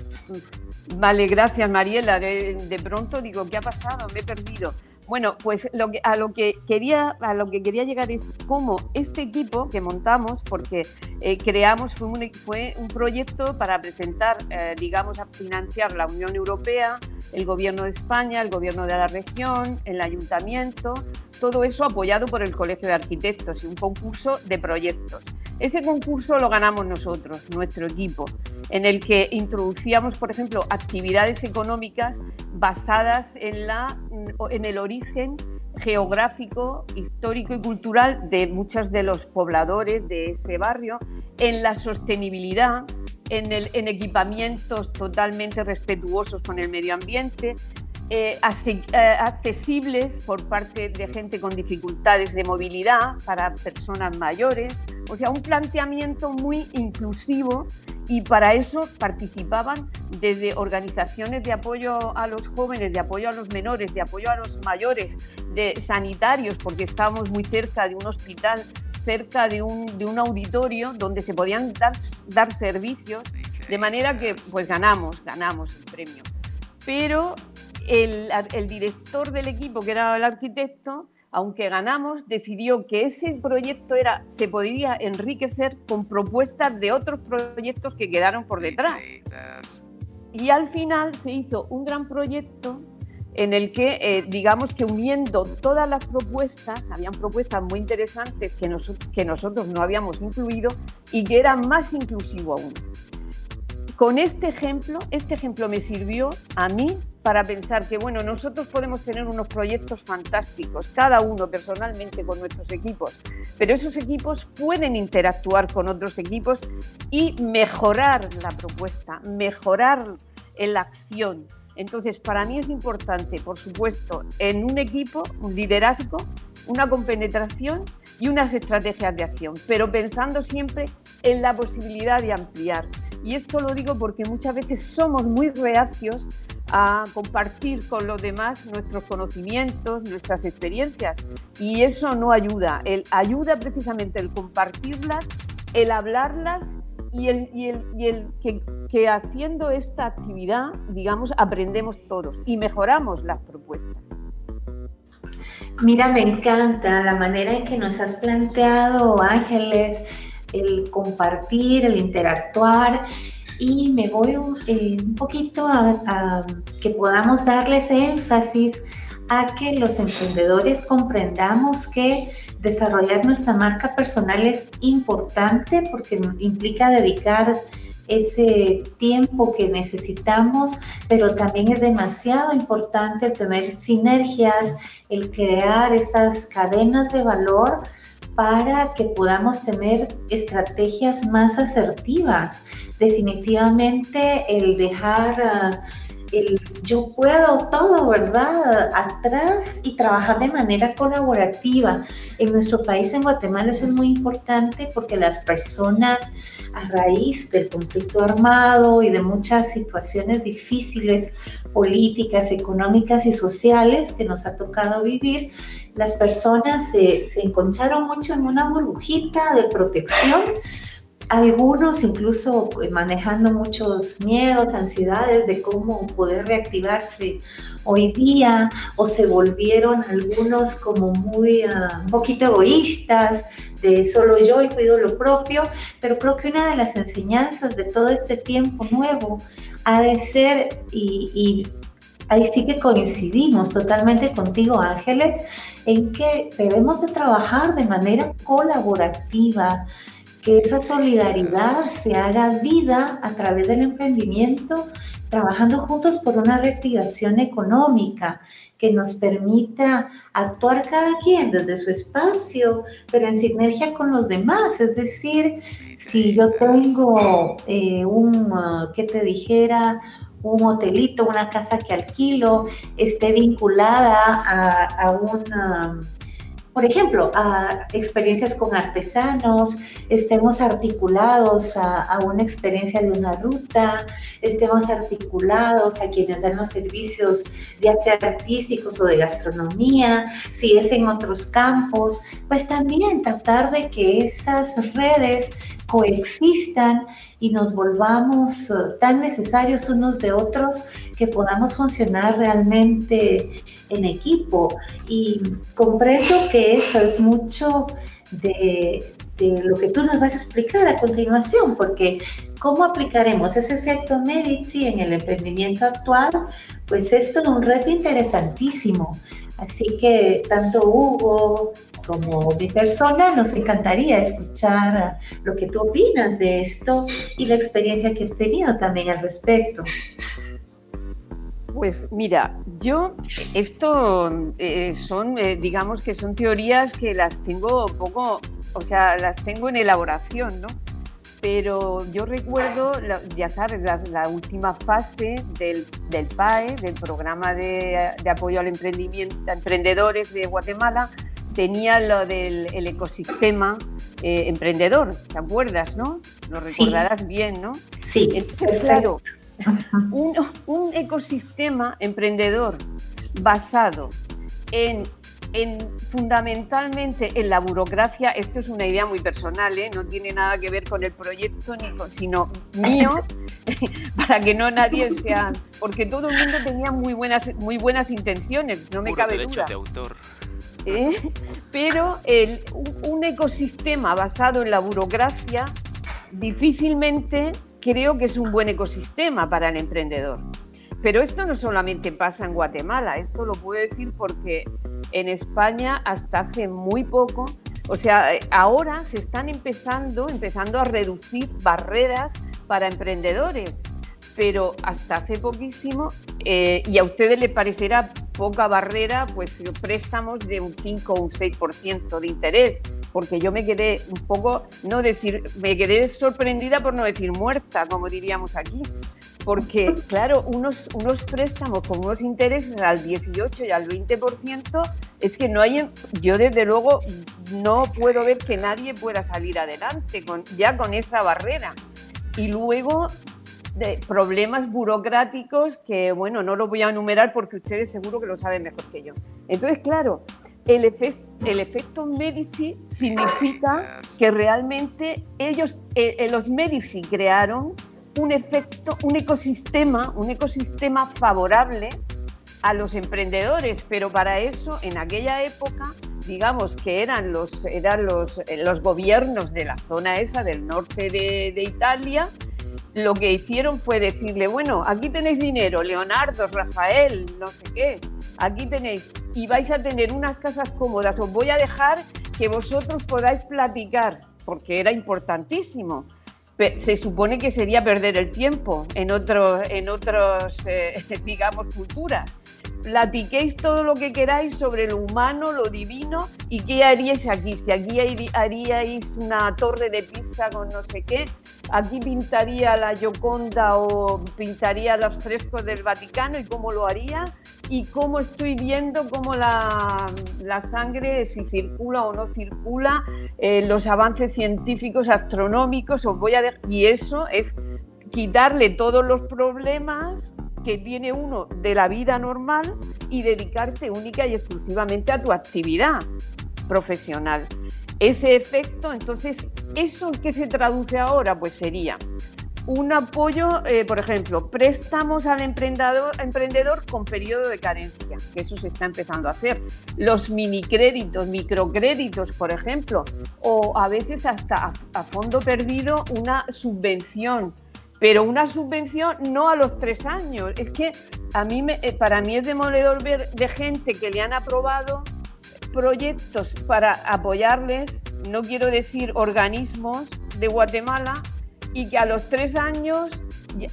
Speaker 5: Vale, gracias, Mariela. de pronto digo, ¿qué ha pasado? Me he perdido. Bueno, pues lo que, a, lo que quería, a lo que quería llegar es cómo este equipo que montamos, porque eh, creamos, fue un, proyecto para presentar, eh, digamos, a financiar la Unión Europea, el Gobierno de España, el Gobierno de la región, el Ayuntamiento, todo eso apoyado por el Colegio de Arquitectos y un concurso de proyectos. Ese concurso lo ganamos nosotros, nuestro equipo, en el que introducíamos, por ejemplo, actividades económicas basadas en, la, en el origen geográfico, histórico y cultural de muchos de los pobladores de ese barrio, en la sostenibilidad, en, el, en equipamientos totalmente respetuosos con el medio ambiente, eh, eh, accesibles por parte de gente con dificultades de movilidad para personas mayores, o sea, un planteamiento muy inclusivo y para eso participaban desde organizaciones de apoyo a los jóvenes, de apoyo a los menores, de apoyo a los mayores, de sanitarios, porque estábamos muy cerca de un hospital, cerca de un, de un auditorio donde se podían dar, dar servicios, de manera que pues ganamos, ganamos el premio. Pero el, director del equipo, que era el arquitecto, aunque ganamos, decidió que ese proyecto era, se podía enriquecer con propuestas de otros proyectos que quedaron por detrás. Y al final se hizo un gran proyecto en el que, eh, digamos que uniendo todas las propuestas, habían propuestas muy interesantes que, que nosotros no habíamos incluido y que eran más inclusivo aún. Con este ejemplo, este ejemplo me sirvió a mí para pensar que, bueno, nosotros podemos tener unos proyectos fantásticos, cada uno personalmente con nuestros equipos, pero esos equipos pueden interactuar con otros equipos y mejorar la propuesta, mejorar la acción, entonces, para mí es importante, por supuesto, en un equipo, un liderazgo, una compenetración y unas estrategias de acción, pero pensando siempre en la posibilidad de ampliar. Y esto lo digo porque muchas veces somos muy reacios a compartir con los demás nuestros conocimientos, nuestras experiencias. Y eso no ayuda. El, ayuda precisamente el compartirlas, el hablarlas y el, que, que, haciendo esta actividad, digamos, aprendemos todos y mejoramos las propuestas.
Speaker 4: Mira, me encanta la manera en que nos has planteado, Ángeles, el compartir, el interactuar. Y me voy eh, un poquito a, a que podamos darles énfasis a que los emprendedores comprendamos que desarrollar nuestra marca personal es importante porque implica dedicar ese tiempo que necesitamos, pero también es demasiado importante tener sinergias, el crear esas cadenas de valor para que podamos tener estrategias más asertivas. Definitivamente el dejar... Ah, el yo puedo todo, ¿verdad? Atrás y trabajar de manera colaborativa. En nuestro país, en Guatemala, eso es muy importante porque las personas a raíz del conflicto armado y de muchas situaciones difíciles, políticas, económicas y sociales que nos ha tocado vivir, las personas se, se mucho en una burbujita de protección algunos incluso eh, manejando muchos miedos, ansiedades de cómo poder reactivarse hoy día o se volvieron algunos como muy ah, un poquito egoístas de solo yo y cuido lo propio, pero creo que una de las enseñanzas de todo este tiempo nuevo ha de ser y, y ahí sí que coincidimos totalmente contigo Ángeles en que debemos de trabajar de manera colaborativa que esa solidaridad se haga vida a través del emprendimiento, trabajando juntos por una reactivación económica que nos permita actuar cada quien desde su espacio, pero en sinergia con los demás. Es decir, si yo tengo eh, un, uh, ¿qué te dijera? un hotelito, una casa que alquilo, esté vinculada a, a una por ejemplo, a experiencias con artesanos, estemos articulados a, una experiencia de una ruta, estemos articulados a quienes dan los servicios, ya sea artísticos o de gastronomía, si es en otros campos, pues también tratar de que esas redes coexistan y nos volvamos eh, tan necesarios unos de otros que podamos funcionar realmente en equipo. Y comprendo que eso es mucho de, lo que tú nos vas a explicar a continuación, porque ¿cómo aplicaremos ese efecto Medici en el emprendimiento actual? Pues es un reto interesantísimo. Así que tanto Hugo como mi persona nos encantaría escuchar lo que tú opinas de esto y la experiencia que has tenido también al respecto.
Speaker 5: Pues mira, yo esto eh, son, eh, digamos que son teorías que las tengo poco, o sea, las tengo en elaboración, ¿no? pero yo recuerdo, ya sabes, la, última fase del, del, PAE, del Programa de, Apoyo al Emprendimiento a Emprendedores de Guatemala, tenía lo del ecosistema eh, emprendedor, ¿te acuerdas, no? Lo recordarás bien, ¿no?
Speaker 4: Sí.
Speaker 5: Entonces, claro, un, un ecosistema emprendedor basado en fundamentalmente en la burocracia, esto es una idea muy personal, ¿eh? no tiene nada que ver con el proyecto, ni sino mío, [laughs] para que no nadie sea, porque todo el mundo tenía muy buenas, muy buenas intenciones, no me cabe duda.
Speaker 3: de autor.
Speaker 5: ¿eh? pero el, un ecosistema basado en la burocracia difícilmente creo que es un buen ecosistema para el emprendedor. Pero esto no solamente pasa en Guatemala, esto lo puedo decir porque en España hasta hace muy poco, o sea, ahora se están empezando, empezando a reducir barreras para emprendedores, pero hasta hace poquísimo, eh, y a ustedes les parecerá poca barrera, pues préstamos de un 5 o un 6% de interés, porque yo me quedé un poco, no decir, me quedé sorprendida por no decir muerta, como diríamos aquí, porque claro, unos, unos préstamos con unos intereses al 18 y al 20%, es que no hay, yo desde luego no puedo ver que nadie pueda salir adelante con, ya con esa barrera. Y luego de problemas burocráticos que, bueno, no los voy a enumerar porque ustedes seguro que lo saben mejor que yo. Entonces, claro, el, el efecto Medici significa que realmente ellos, eh, eh, los Medici crearon un efecto, un ecosistema, un ecosistema favorable a los emprendedores, pero para eso en aquella época, digamos que eran los, eran los, los gobiernos de la zona esa del norte de, de Italia, lo que hicieron fue decirle, bueno, aquí tenéis dinero, Leonardo, Rafael, no sé qué, aquí tenéis, y vais a tener unas casas cómodas, os voy a dejar que vosotros podáis platicar, porque era importantísimo se supone que sería perder el tiempo en, otros, en otros, eh, [laughs] digamos, culturas. Platiquéis todo lo que queráis sobre lo humano, lo divino y qué haríais aquí. Si aquí haríais una torre de pizza con no sé qué, aquí pintaría la Gioconda o pintaría los frescos del Vaticano y cómo lo haría y cómo estoy viendo cómo la, sangre, si circula o no circula, eh, los avances científicos, astronómicos, os voy a y eso es quitarle todos los problemas que tiene uno de la vida normal y dedicarte única y exclusivamente a tu actividad profesional. Ese efecto, entonces, ¿eso en qué se traduce ahora? Pues sería un apoyo, eh, por ejemplo, préstamos al emprendedor, emprendedor con periodo de carencia, que eso se está empezando a hacer. Los minicréditos, microcréditos, por ejemplo, o a veces hasta a, fondo perdido una subvención pero una subvención no a los tres años. Es que a mí me, eh, para mí es demoledor ver de gente que le han aprobado proyectos para apoyarles, no quiero decir organismos de Guatemala, y que a los tres años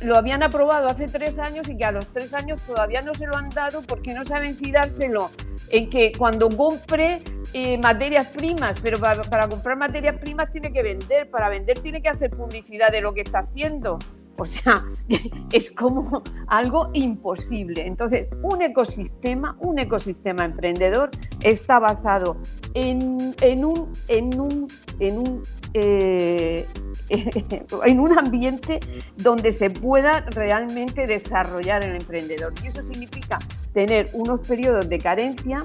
Speaker 5: lo habían aprobado hace tres años y que a los tres años todavía no se lo han dado porque no saben si dárselo en que cuando compre eh, materias primas, pero para, para, comprar materias primas tiene que vender, para vender tiene que hacer publicidad de lo que está haciendo. O sea, [laughs] es como algo imposible. Entonces, un ecosistema, un ecosistema emprendedor está basado en, un, en un, en un, eh, [laughs] en un ambiente donde se pueda realmente desarrollar el emprendedor. Y eso significa tener unos periodos de carencia,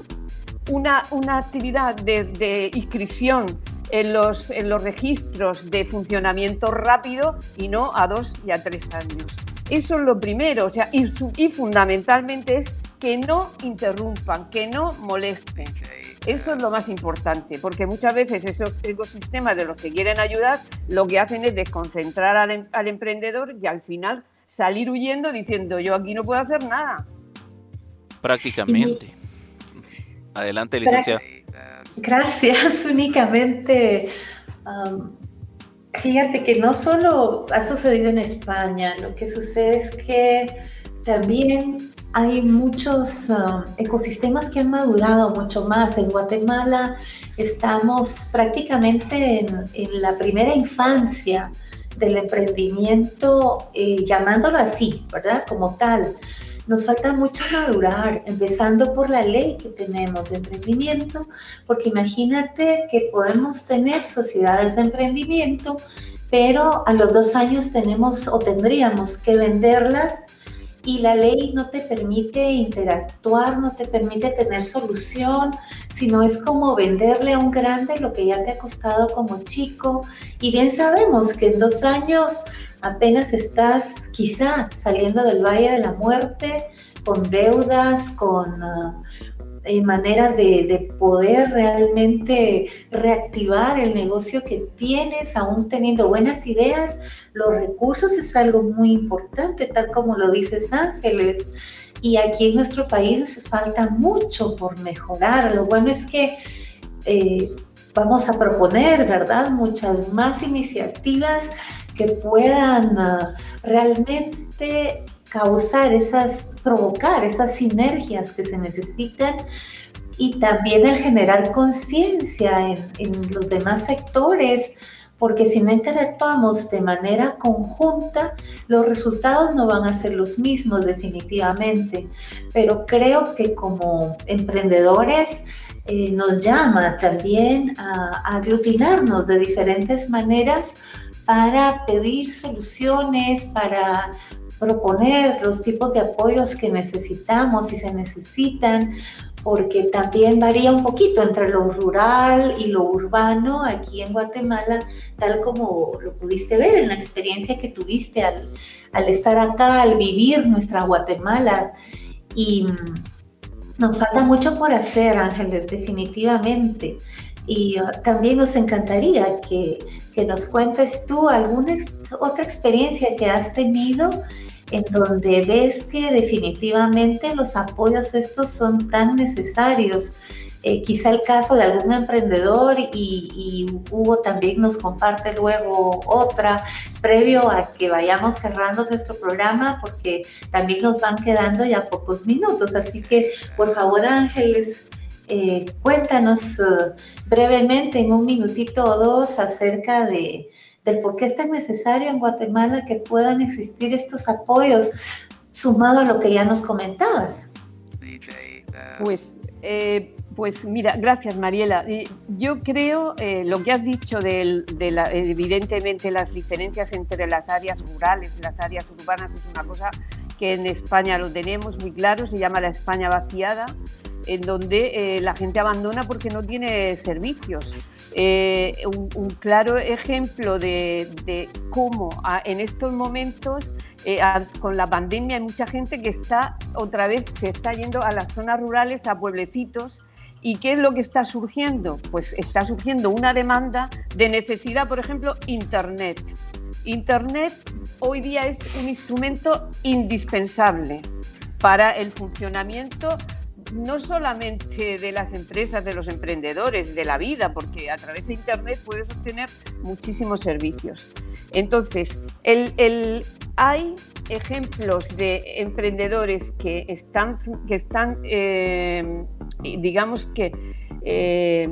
Speaker 5: una, una actividad de inscripción en los, en los registros de funcionamiento rápido y no a dos y a tres años. Eso es lo primero, o sea, y, y fundamentalmente es que no interrumpan, que no molesten. Eso es lo más importante, porque muchas veces esos ecosistemas de los que quieren ayudar lo que hacen es desconcentrar al, em, al emprendedor y al final salir huyendo diciendo yo aquí no puedo hacer nada.
Speaker 3: Prácticamente. Adelante, licenciada.
Speaker 4: Gracias, [laughs] únicamente. fíjate que no solo ha sucedido en España, lo que sucede es que también hay muchos ecosistemas que han madurado mucho más. En Guatemala estamos prácticamente en, la primera infancia del emprendimiento, eh, llamándolo así, ¿verdad? Como tal. Nos falta mucho madurar, empezando por la ley que tenemos de emprendimiento, porque imagínate que podemos tener sociedades de emprendimiento, pero a los dos años tenemos o tendríamos que venderlas y la ley no te permite interactuar, no te permite tener solución, sino es como venderle a un grande lo que ya te ha costado como chico. Y bien sabemos que en dos años apenas estás quizá saliendo del valle de la muerte, con deudas, con uh, maneras de, de, poder realmente reactivar el negocio que tienes, aún teniendo buenas ideas. Los recursos es algo muy importante, tal como lo dices Ángeles. Y aquí en nuestro país falta mucho por mejorar. Lo bueno es que eh, vamos a proponer, ¿verdad? Muchas más iniciativas que puedan uh, realmente causar esas, provocar esas sinergias que se necesitan y también el generar conciencia en, en, los demás sectores, porque si no interactuamos de manera conjunta, los resultados no van a ser los mismos definitivamente. Pero creo que como emprendedores eh, nos llama también a, a aglutinarnos de diferentes maneras para pedir soluciones, para proponer los tipos de apoyos que necesitamos y se necesitan, porque también varía un poquito entre lo rural y lo urbano aquí en Guatemala, tal como lo pudiste ver en la experiencia que tuviste al, al estar acá, al vivir nuestra Guatemala. Y mm, nos falta mucho por hacer, Ángeles, definitivamente. Y uh, también nos encantaría que, que, nos cuentes tú alguna otra experiencia que has tenido en donde ves que definitivamente los apoyos estos son tan necesarios. Eh, quizá el caso de algún emprendedor y, y, Hugo también nos comparte luego otra, previo a que vayamos cerrando nuestro programa, porque también nos van quedando ya pocos minutos. Así que, por favor, Ángeles, eh, cuéntanos uh, brevemente en un minutito o dos acerca de, del por qué es tan necesario en Guatemala que puedan existir estos apoyos, sumado a lo que ya nos comentabas.
Speaker 5: Pues, eh, pues mira, gracias Mariela. Yo creo eh, lo que has dicho de, de la, evidentemente las diferencias entre las áreas rurales y las áreas urbanas es una cosa que en España lo tenemos muy claro, se llama la España vaciada, en donde eh, la gente abandona porque no tiene servicios. Eh, un, claro ejemplo de, cómo en estos momentos eh, con la pandemia hay mucha gente que está otra vez se está yendo a las zonas rurales, a pueblecitos. ¿Y qué es lo que está surgiendo? Pues está surgiendo una demanda de necesidad, por ejemplo, Internet. Internet hoy día es un instrumento indispensable para el funcionamiento no solamente de las empresas, de los emprendedores, de la vida, porque a través de Internet puedes obtener muchísimos servicios. Entonces, el, hay ejemplos de emprendedores que están, que están eh, digamos que, eh,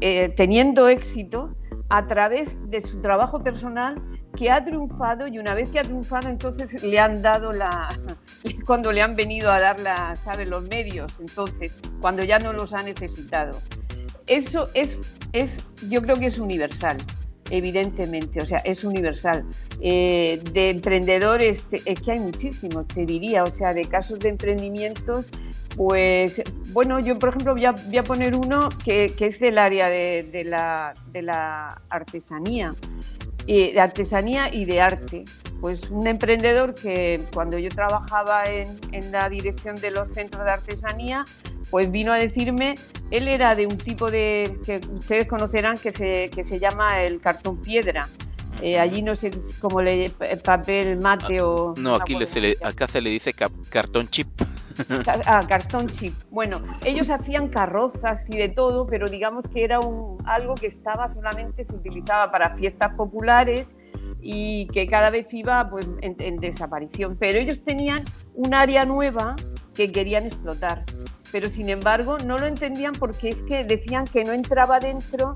Speaker 5: eh, teniendo éxito a través de su trabajo personal que ha triunfado y una vez que ha triunfado entonces le han dado la [laughs] cuando le han venido a dar la sabe los medios entonces cuando ya no los ha necesitado. Eso es es yo creo que es universal evidentemente o sea es universal. Eh, de emprendedores es que hay muchísimos te diría o sea de casos de emprendimientos pues bueno yo por ejemplo voy a, voy a poner uno que, que, es del área de, de, la, de la artesanía de artesanía y de arte. Pues un emprendedor que cuando yo trabajaba en, en, la dirección de los centros de artesanía, pues vino a decirme, él era de un tipo de, que ustedes conocerán, que se, que se llama el cartón piedra. Eh, allí no sé cómo le papel mate ah, o...
Speaker 3: No, aquí se le, acá se le dice cartón chip.
Speaker 5: Ah, cartón chip. Bueno, ellos hacían carrozas y de todo, pero digamos que era algo que estaba solamente, se utilizaba para fiestas populares y que cada vez iba pues, en desaparición. Pero ellos tenían un área nueva que querían explotar pero sin embargo no lo entendían porque es que decían que no entraba dentro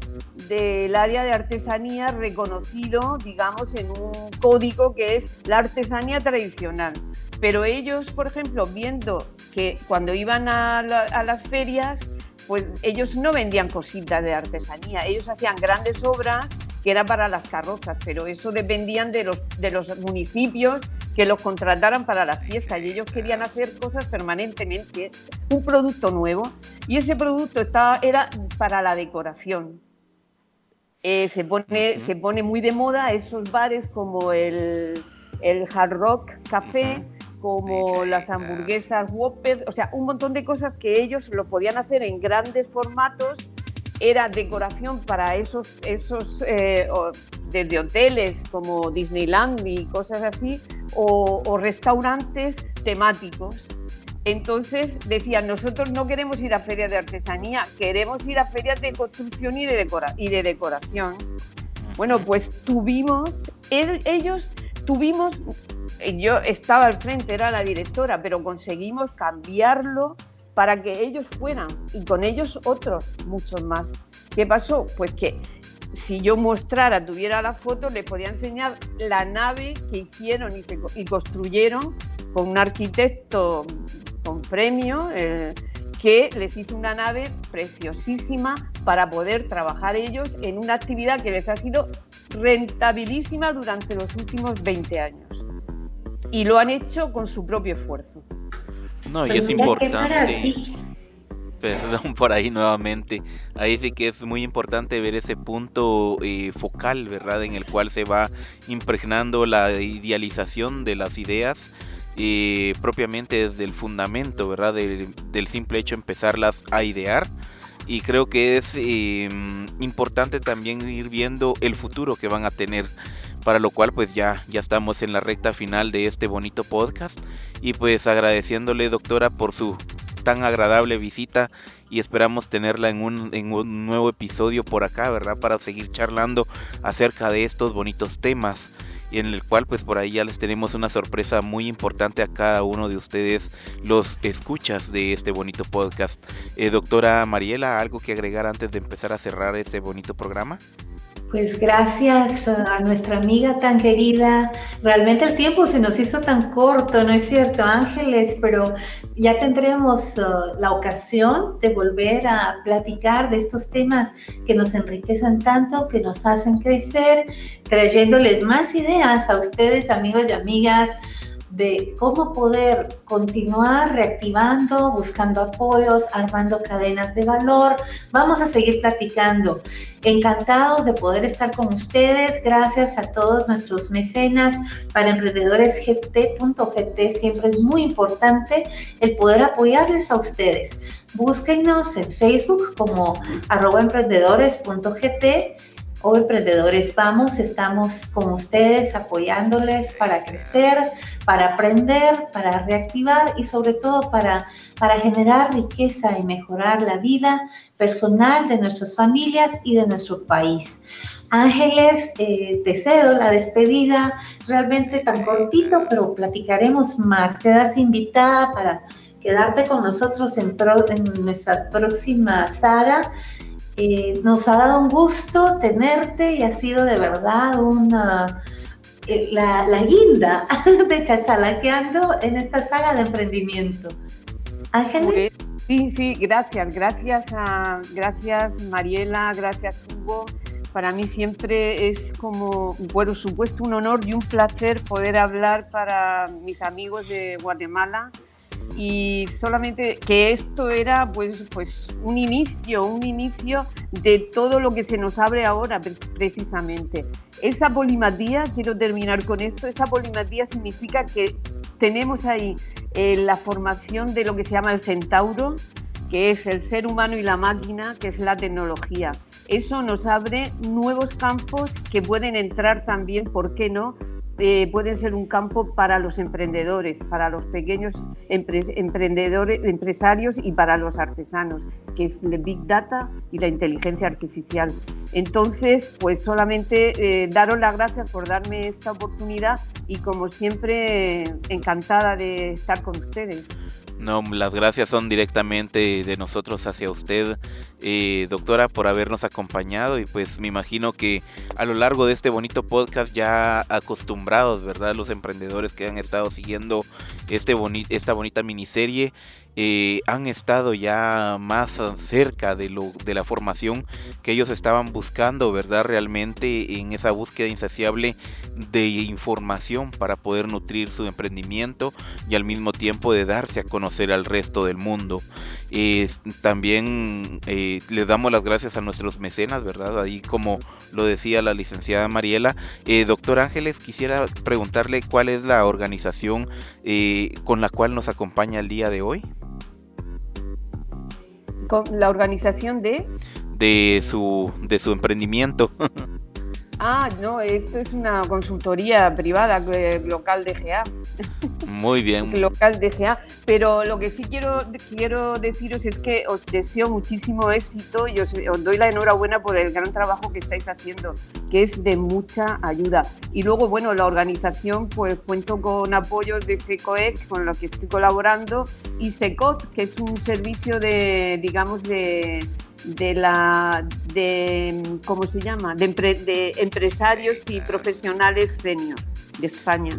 Speaker 5: del área de artesanía reconocido, digamos, en un código que es la artesanía tradicional. Pero ellos, por ejemplo, viendo que cuando iban a, a las ferias, pues ellos no vendían cositas de artesanía, ellos hacían grandes obras que era para las carrozas, pero eso dependían de los, de los municipios que los contrataran para la fiesta y ellos querían hacer cosas permanentemente, un producto nuevo y ese producto estaba, era para la decoración. Eh, se, pone, se pone muy de moda esos bares como el, el Hard Rock Café como las hamburguesas Whopper, o sea, un montón de cosas que ellos lo podían hacer en grandes formatos. Era decoración para esos, esos eh, desde hoteles como Disneyland y cosas así, o, o restaurantes temáticos. Entonces decían, nosotros no queremos ir a ferias de artesanía, queremos ir a ferias de construcción y de, y de decoración. Bueno, pues tuvimos, ellos tuvimos, yo estaba al frente, era la directora, pero conseguimos cambiarlo para que ellos fueran y con ellos otros, muchos más. ¿Qué pasó? Pues que si yo mostrara, tuviera la foto, les podía enseñar la nave que hicieron y, construyeron con un arquitecto con premio. Eh, que les hizo una nave preciosísima para poder trabajar ellos en una actividad que les ha sido rentabilísima durante los últimos 20 años. Y lo han hecho con su propio esfuerzo.
Speaker 3: No, y es importante. Perdón por ahí nuevamente. Ahí sí que es muy importante ver ese punto eh, focal, ¿verdad? En el cual se va impregnando la idealización de las ideas y propiamente desde el fundamento, ¿verdad? Del, simple hecho de empezarlas a idear. Y creo que es em, importante también ir viendo el futuro que van a tener. Para lo cual pues ya, ya estamos en la recta final de este bonito podcast. Y pues agradeciéndole doctora por su tan agradable visita y esperamos tenerla en un, en un nuevo episodio por acá, ¿verdad? Para seguir charlando acerca de estos bonitos temas en el cual pues por ahí ya les tenemos una sorpresa muy importante a cada uno de ustedes los escuchas de este bonito podcast. Eh, doctora Mariela, ¿algo que agregar antes de empezar a cerrar este bonito programa?
Speaker 4: Pues gracias a nuestra amiga tan querida. Realmente el tiempo se nos hizo tan corto, ¿no es cierto, Ángeles? Pero ya tendremos uh, la ocasión de volver a platicar de estos temas que nos enriquecen tanto, que nos hacen crecer, trayéndoles más ideas a ustedes, amigos y amigas de cómo poder continuar reactivando, buscando apoyos, armando cadenas de valor. Vamos a seguir platicando. Encantados de poder estar con ustedes. Gracias a todos nuestros mecenas para emprendedores gt.gt. Siempre es muy importante el poder apoyarles a ustedes. Búsquenos en Facebook como arroba emprendedores.gt o emprendedores vamos, estamos con ustedes apoyándoles para crecer, para aprender, para reactivar y sobre todo para, para generar riqueza y mejorar la vida personal de nuestras familias y de nuestro país. Ángeles, eh, te cedo la despedida, realmente tan cortito, pero platicaremos más. Quedas invitada para quedarte con nosotros en, nuestra próxima Sara eh, nos ha dado un gusto tenerte y ha sido de verdad una, eh, la, guinda [laughs] de Chachalaqueando en esta saga de emprendimiento. Ángeles.
Speaker 5: Sí, sí, gracias, gracias a, gracias Mariela, gracias Hugo. Para mí siempre es como, por supuesto, un honor y un placer poder hablar para mis amigos de Guatemala y solamente que esto era pues, pues un inicio, un inicio de todo lo que se nos abre ahora precisamente. Esa polimatía, quiero terminar con esto, esa polimatía significa que tenemos ahí eh, la formación de lo que se llama el centauro, que es el ser humano y la máquina, que es la tecnología. Eso nos abre nuevos campos que pueden entrar también, ¿por qué no?, eh, pueden ser un campo para los emprendedores, para los pequeños emprendedores, empresarios y para los artesanos, que es el Big Data y la inteligencia artificial. Entonces, pues solamente eh, daros las gracias por darme esta oportunidad y como siempre, encantada de estar con ustedes.
Speaker 3: No, las gracias son directamente de nosotros hacia usted, eh, doctora, por habernos acompañado y pues me imagino que a lo largo de este bonito podcast ya acostumbrados, ¿verdad? Los emprendedores que han estado siguiendo este esta bonita miniserie eh, han estado ya más cerca de, lo, de la formación que ellos estaban buscando, ¿verdad? Realmente en esa búsqueda insaciable de información para poder nutrir su emprendimiento y al mismo tiempo de darse a conocer al resto del mundo. también eh, les damos las gracias a nuestros mecenas, ¿verdad? Ahí como lo decía la licenciada Mariela. Eh, doctor Ángeles, quisiera preguntarle cuál es la organización eh, con la cual nos acompaña el día de hoy.
Speaker 5: ¿Con la organización de?
Speaker 3: De su, de su emprendimiento. [laughs]
Speaker 5: Ah, no, esto es una consultoría privada local de GA.
Speaker 3: Muy bien. [laughs]
Speaker 5: local de GA. Pero lo que sí quiero, quiero deciros es que os deseo muchísimo éxito y os, doy la enhorabuena por el gran trabajo que estáis haciendo, que es de mucha ayuda. Y luego, bueno, la organización, pues cuento con apoyos de SECOEC, con los que estoy colaborando, y SECOT, que es un servicio de, digamos, de de la de cómo se llama de, de empresarios y profesionales senior de España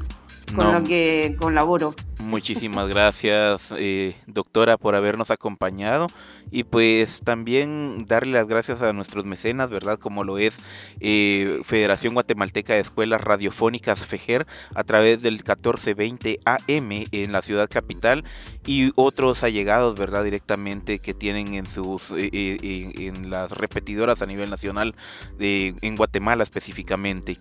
Speaker 5: con lo que colaboro.
Speaker 3: Muchísimas gracias, eh, doctora, por habernos acompañado y pues también darle las gracias a nuestros mecenas, ¿verdad? Como lo es eh, Federación Guatemalteca de Escuelas Radiofónicas FEGER a través del 1420 AM en la ciudad capital y otros allegados, ¿verdad? Directamente que tienen en sus eh, en las repetidoras a nivel nacional de, en Guatemala específicamente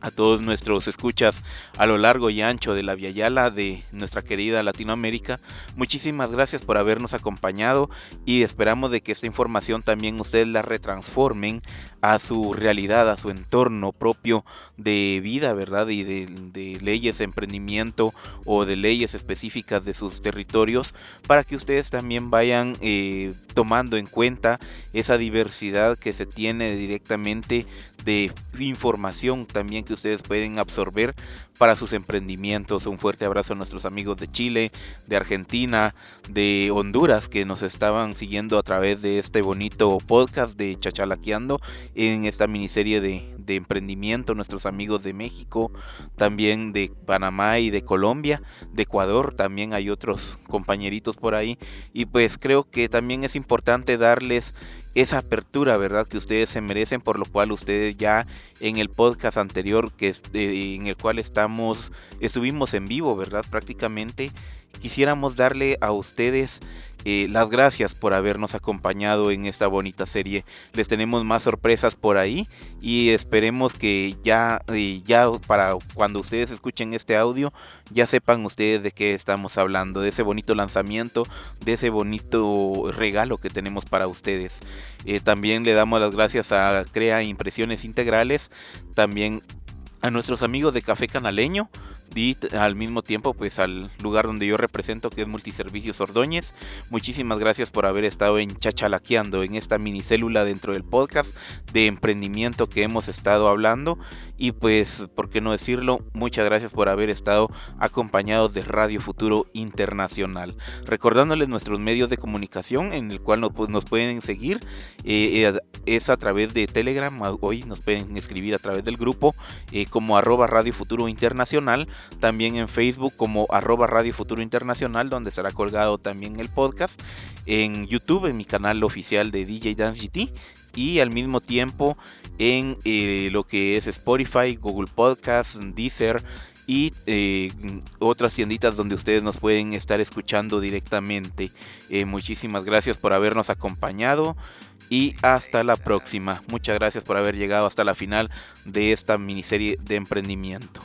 Speaker 3: a todos nuestros escuchas a lo largo y ancho de la Via Yala de nuestra querida Latinoamérica. Muchísimas gracias por habernos acompañado y esperamos de que esta información también ustedes la retransformen a su realidad, a su entorno propio de vida, ¿verdad? Y de, leyes de emprendimiento o de leyes específicas de sus territorios para que ustedes también vayan eh, tomando en cuenta esa diversidad que se tiene directamente de información también que ustedes pueden absorber para sus emprendimientos. Un fuerte abrazo a nuestros amigos de Chile, de Argentina, de Honduras que nos estaban siguiendo a través de este bonito podcast de Chachalaqueando en esta miniserie de, emprendimiento, nuestros amigos de México, también de Panamá y de Colombia, de Ecuador, también hay otros compañeritos por ahí. Y pues creo que también es importante darles esa apertura, ¿verdad? Que ustedes se merecen, por lo cual ustedes ya en el podcast anterior que en el cual estamos estuvimos en vivo, ¿verdad? Prácticamente quisiéramos darle a ustedes eh, las gracias por habernos acompañado en esta bonita serie. Les tenemos más sorpresas por ahí y esperemos que ya, eh, ya para cuando ustedes escuchen este audio ya sepan ustedes de qué estamos hablando, de ese bonito lanzamiento, de ese bonito regalo que tenemos para ustedes. Eh, también le damos las gracias a Crea Impresiones Integrales, también a nuestros amigos de Café Canaleño y al mismo tiempo pues al lugar donde yo represento que es Multiservicios Ordóñez. Muchísimas gracias por haber estado en Chachalaqueando en esta minicélula dentro del podcast de emprendimiento que hemos estado hablando y pues, ¿por qué no decirlo? Muchas gracias por haber estado acompañados de Radio Futuro Internacional. Recordándoles nuestros medios de comunicación en el cual nos, pues, pueden seguir. Eh, eh, es a través de Telegram. Hoy nos pueden escribir a través del grupo eh, como arroba Radio Futuro Internacional. También en Facebook como arroba Radio Futuro Internacional, donde estará colgado también el podcast. En YouTube, en mi canal oficial de DJ Dance GT y al mismo tiempo en eh, lo que es Spotify, Google Podcasts, Deezer y eh, otras tienditas donde ustedes nos pueden estar escuchando directamente. Eh, muchísimas gracias por habernos acompañado y hasta la próxima. Muchas gracias por haber llegado hasta la final de esta miniserie de emprendimiento.